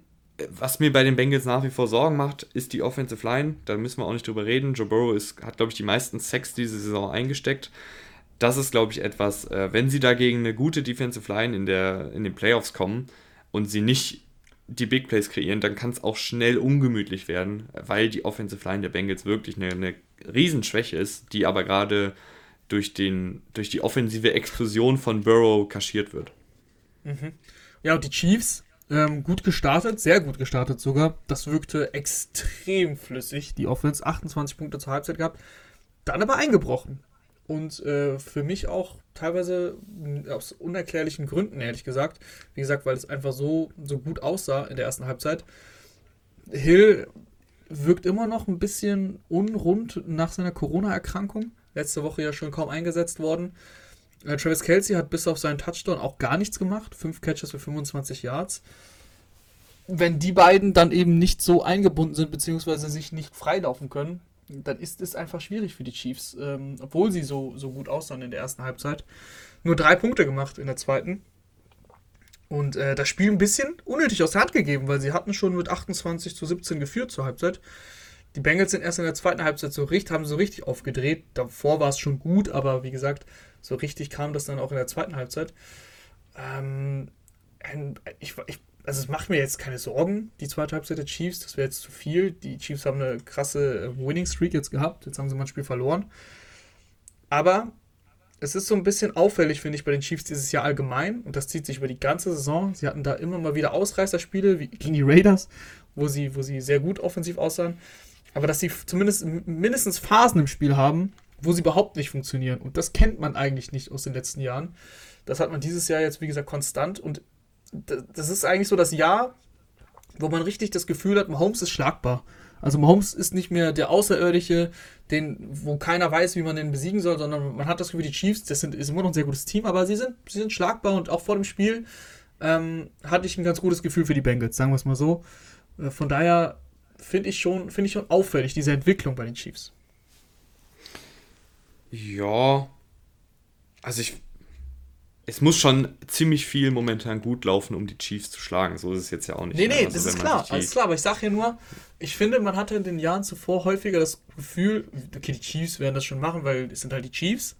was mir bei den Bengals nach wie vor Sorgen macht, ist die Offensive Line. Da müssen wir auch nicht drüber reden. Joe Burrow ist, hat, glaube ich, die meisten Sacks diese Saison eingesteckt. Das ist, glaube ich, etwas, äh, wenn sie dagegen eine gute Defensive Line in, der, in den Playoffs kommen und sie nicht die Big Plays kreieren, dann kann es auch schnell ungemütlich werden, weil die Offensive Line der Bengals wirklich eine, eine Riesenschwäche ist, die aber gerade durch, durch die offensive Explosion von Burrow kaschiert wird. Mhm. Ja, und die Chiefs ähm, gut gestartet, sehr gut gestartet sogar. Das wirkte extrem flüssig, die Offense. 28 Punkte zur Halbzeit gehabt. Dann aber eingebrochen. Und äh, für mich auch teilweise aus unerklärlichen Gründen, ehrlich gesagt. Wie gesagt, weil es einfach so, so gut aussah in der ersten Halbzeit. Hill wirkt immer noch ein bisschen unrund nach seiner Corona-Erkrankung. Letzte Woche ja schon kaum eingesetzt worden. Äh, Travis Kelsey hat bis auf seinen Touchdown auch gar nichts gemacht. Fünf Catches für 25 Yards. Wenn die beiden dann eben nicht so eingebunden sind, beziehungsweise sich nicht freilaufen können, dann ist es einfach schwierig für die Chiefs, ähm, obwohl sie so, so gut aussahen in der ersten Halbzeit. Nur drei Punkte gemacht in der zweiten. Und äh, das Spiel ein bisschen unnötig aus der Hand gegeben, weil sie hatten schon mit 28 zu 17 geführt zur Halbzeit. Die Bengals sind erst in der zweiten Halbzeit so richtig, haben so richtig aufgedreht. Davor war es schon gut, aber wie gesagt, so richtig kam das dann auch in der zweiten Halbzeit. Ähm, ich, ich, also es macht mir jetzt keine Sorgen, die zweite Halbzeit der Chiefs. Das wäre jetzt zu viel. Die Chiefs haben eine krasse äh, Winning Streak jetzt gehabt. Jetzt haben sie mal ein Spiel verloren. Aber es ist so ein bisschen auffällig, finde ich, bei den Chiefs dieses Jahr allgemein. Und das zieht sich über die ganze Saison. Sie hatten da immer mal wieder Ausreißerspiele wie gegen die Raiders, wo sie, wo sie sehr gut offensiv aussahen. Aber dass sie zumindest mindestens Phasen im Spiel haben, wo sie überhaupt nicht funktionieren. Und das kennt man eigentlich nicht aus den letzten Jahren. Das hat man dieses Jahr jetzt, wie gesagt, konstant. Und das ist eigentlich so das Jahr, wo man richtig das Gefühl hat, Mahomes ist schlagbar. Also Mahomes ist nicht mehr der Außerirdische, den, wo keiner weiß, wie man den besiegen soll, sondern man hat das Gefühl, die Chiefs, das sind, ist immer noch ein sehr gutes Team, aber sie sind, sie sind schlagbar und auch vor dem Spiel ähm, hatte ich ein ganz gutes Gefühl für die Bengals, sagen wir es mal so. Äh, von daher finde ich, schon, find ich schon auffällig, diese Entwicklung bei den Chiefs. Ja. Also ich. Es muss schon ziemlich viel momentan gut laufen, um die Chiefs zu schlagen. So ist es jetzt ja auch nicht. Nee, nee, also das ist klar. Alles klar, aber ich sage ja nur, ich finde, man hatte in den Jahren zuvor häufiger das Gefühl, okay, die Chiefs werden das schon machen, weil es sind halt die Chiefs.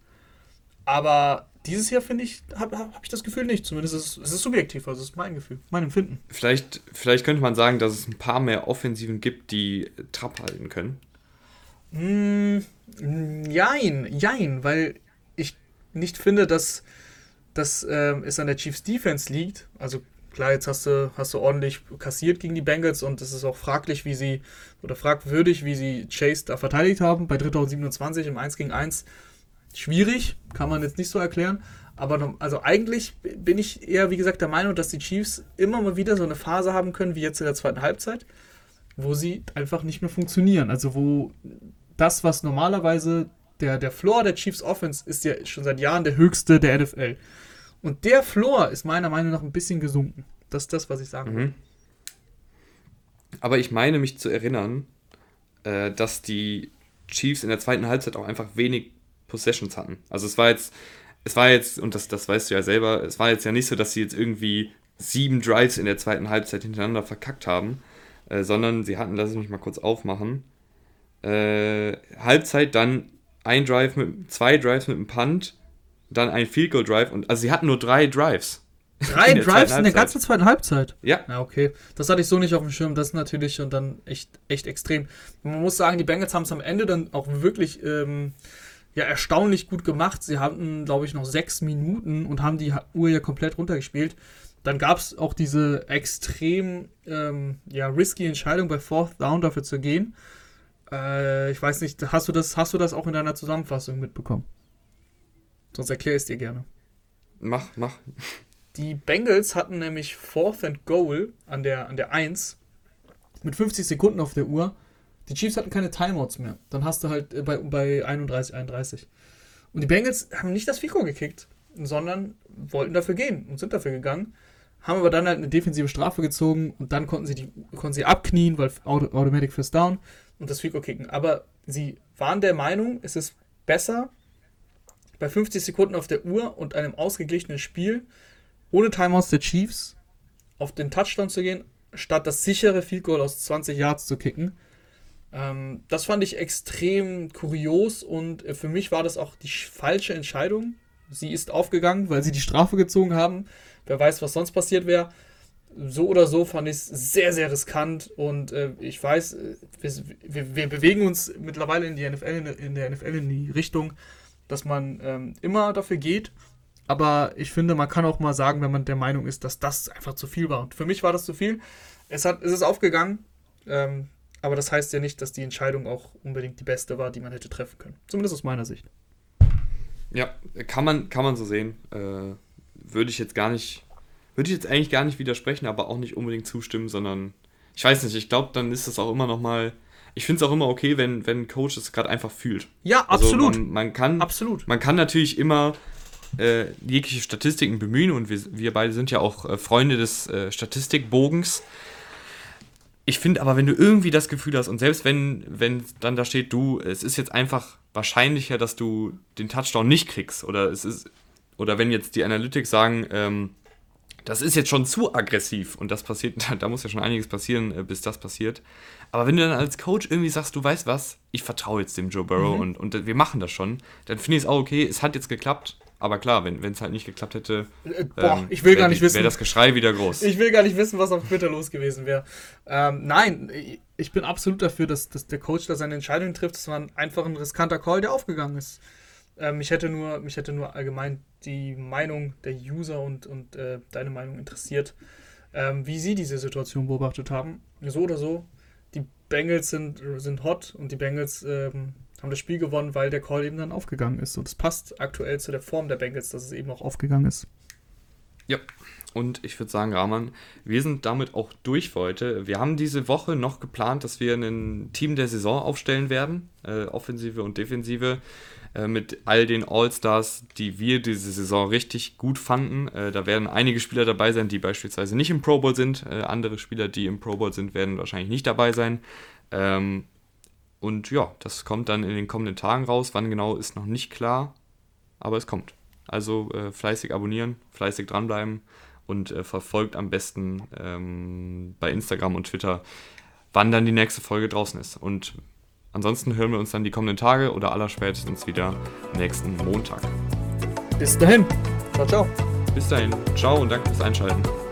Aber dieses Jahr finde ich, habe hab ich das Gefühl nicht. Zumindest ist es ist subjektiv, also es ist mein Gefühl, mein Empfinden. Vielleicht, vielleicht könnte man sagen, dass es ein paar mehr Offensiven gibt, die Trab halten können. Mm, jein, jein, weil ich nicht finde, dass, dass äh, es an der Chiefs Defense liegt. Also klar, jetzt hast du, hast du ordentlich kassiert gegen die Bengals und es ist auch fraglich, wie sie, oder fragwürdig, wie sie Chase da verteidigt haben. Bei 3027 im 1 gegen 1 schwierig, kann man jetzt nicht so erklären. Aber also eigentlich bin ich eher, wie gesagt, der Meinung, dass die Chiefs immer mal wieder so eine Phase haben können, wie jetzt in der zweiten Halbzeit, wo sie einfach nicht mehr funktionieren. Also wo das, was normalerweise der, der Floor der Chiefs Offense ist ja schon seit Jahren der höchste der NFL. Und der Floor ist meiner Meinung nach ein bisschen gesunken. Das ist das, was ich sagen will. Mhm. Aber ich meine mich zu erinnern, äh, dass die Chiefs in der zweiten Halbzeit auch einfach wenig Possessions hatten. Also es war jetzt, es war jetzt, und das, das weißt du ja selber, es war jetzt ja nicht so, dass sie jetzt irgendwie sieben Drives in der zweiten Halbzeit hintereinander verkackt haben, äh, sondern sie hatten, lass ich mich mal kurz aufmachen, äh, Halbzeit, dann ein Drive mit, zwei Drives mit einem Punt, dann ein Field Goal Drive und also sie hatten nur drei Drives. Drei in Drives in der ganzen zweiten Halbzeit? Ja. Ja, okay. Das hatte ich so nicht auf dem Schirm. Das ist natürlich und dann echt, echt extrem. Man muss sagen, die Bengals haben es am Ende dann auch wirklich ähm, ja, erstaunlich gut gemacht. Sie hatten, glaube ich, noch sechs Minuten und haben die Uhr ja komplett runtergespielt. Dann gab es auch diese extrem ähm, ja, risky Entscheidung bei Fourth Down dafür zu gehen. Äh, ich weiß nicht, hast du, das, hast du das auch in deiner Zusammenfassung mitbekommen? Sonst erkläre ich es dir gerne. Mach, mach. Die Bengals hatten nämlich Fourth and Goal an der, an der 1 mit 50 Sekunden auf der Uhr die Chiefs hatten keine Timeouts mehr. Dann hast du halt äh, bei, bei 31, 31. Und die Bengals haben nicht das Fico gekickt, sondern wollten dafür gehen und sind dafür gegangen. Haben aber dann halt eine defensive Strafe gezogen und dann konnten sie, die, konnten sie abknien, weil Auto, Automatic First Down und das Fico kicken. Aber sie waren der Meinung, es ist besser, bei 50 Sekunden auf der Uhr und einem ausgeglichenen Spiel ohne Timeouts der Chiefs auf den Touchdown zu gehen, statt das sichere Field Goal aus 20 Yards zu kicken ähm, das fand ich extrem kurios und äh, für mich war das auch die falsche Entscheidung. Sie ist aufgegangen, weil sie die Strafe gezogen haben. Wer weiß, was sonst passiert wäre. So oder so fand ich es sehr, sehr riskant und äh, ich weiß, äh, wir, wir, bewegen uns mittlerweile in, die NFL, in, in der NFL in die Richtung, dass man ähm, immer dafür geht. Aber ich finde, man kann auch mal sagen, wenn man der Meinung ist, dass das einfach zu viel war. Und für mich war das zu viel. Es, hat, es ist aufgegangen. Ähm, aber das heißt ja nicht, dass die Entscheidung auch unbedingt die beste war, die man hätte treffen können. Zumindest aus meiner Sicht. Ja, kann man, kann man so sehen. Äh, würde ich jetzt gar nicht, würde ich jetzt eigentlich gar nicht widersprechen, aber auch nicht unbedingt zustimmen, sondern ich weiß nicht, ich glaube, dann ist das auch immer noch mal. Ich finde es auch immer okay, wenn, wenn ein Coach es gerade einfach fühlt. Ja, also absolut. Man, man, kann, absolut. Man kann natürlich immer äh, jegliche Statistiken bemühen und wir, wir beide sind ja auch äh, Freunde des äh, Statistikbogens. Ich finde aber, wenn du irgendwie das Gefühl hast und selbst wenn, wenn dann da steht, du, es ist jetzt einfach wahrscheinlicher, dass du den Touchdown nicht kriegst oder es ist, oder wenn jetzt die Analytics sagen, ähm, das ist jetzt schon zu aggressiv und das passiert, da muss ja schon einiges passieren, äh, bis das passiert. Aber wenn du dann als Coach irgendwie sagst, du weißt was, ich vertraue jetzt dem Joe Burrow mhm. und, und wir machen das schon, dann finde ich es auch okay, es hat jetzt geklappt, aber klar, wenn es halt nicht geklappt hätte, äh, Boah, ähm, ich will gar nicht wissen. Wäre das Geschrei wieder groß. Ich will gar nicht wissen, was auf Twitter los gewesen wäre. Ähm, nein, ich bin absolut dafür, dass, dass der Coach da seine Entscheidungen trifft. Das war einfach ein riskanter Call, der aufgegangen ist. Ähm, mich, hätte nur, mich hätte nur allgemein die Meinung der User und, und äh, deine Meinung interessiert, ähm, wie sie diese Situation beobachtet haben. So oder so, die Bengals sind, sind hot und die Bengals ähm, haben das Spiel gewonnen, weil der Call eben dann aufgegangen ist. Und es passt aktuell zu der Form der Bengals, dass es eben auch aufgegangen ist. Ja, und ich würde sagen, Rahman, wir sind damit auch durch für heute. Wir haben diese Woche noch geplant, dass wir ein Team der Saison aufstellen werden, äh, Offensive und Defensive, äh, mit all den All-Stars, die wir diese Saison richtig gut fanden. Äh, da werden einige Spieler dabei sein, die beispielsweise nicht im Pro Bowl sind. Äh, andere Spieler, die im Pro Bowl sind, werden wahrscheinlich nicht dabei sein. Ähm, und ja, das kommt dann in den kommenden Tagen raus. Wann genau ist noch nicht klar, aber es kommt. Also äh, fleißig abonnieren, fleißig dranbleiben und äh, verfolgt am besten ähm, bei Instagram und Twitter, wann dann die nächste Folge draußen ist. Und ansonsten hören wir uns dann die kommenden Tage oder allerspätestens wieder nächsten Montag. Bis dahin. Ciao, ciao. Bis dahin. Ciao und danke fürs Einschalten.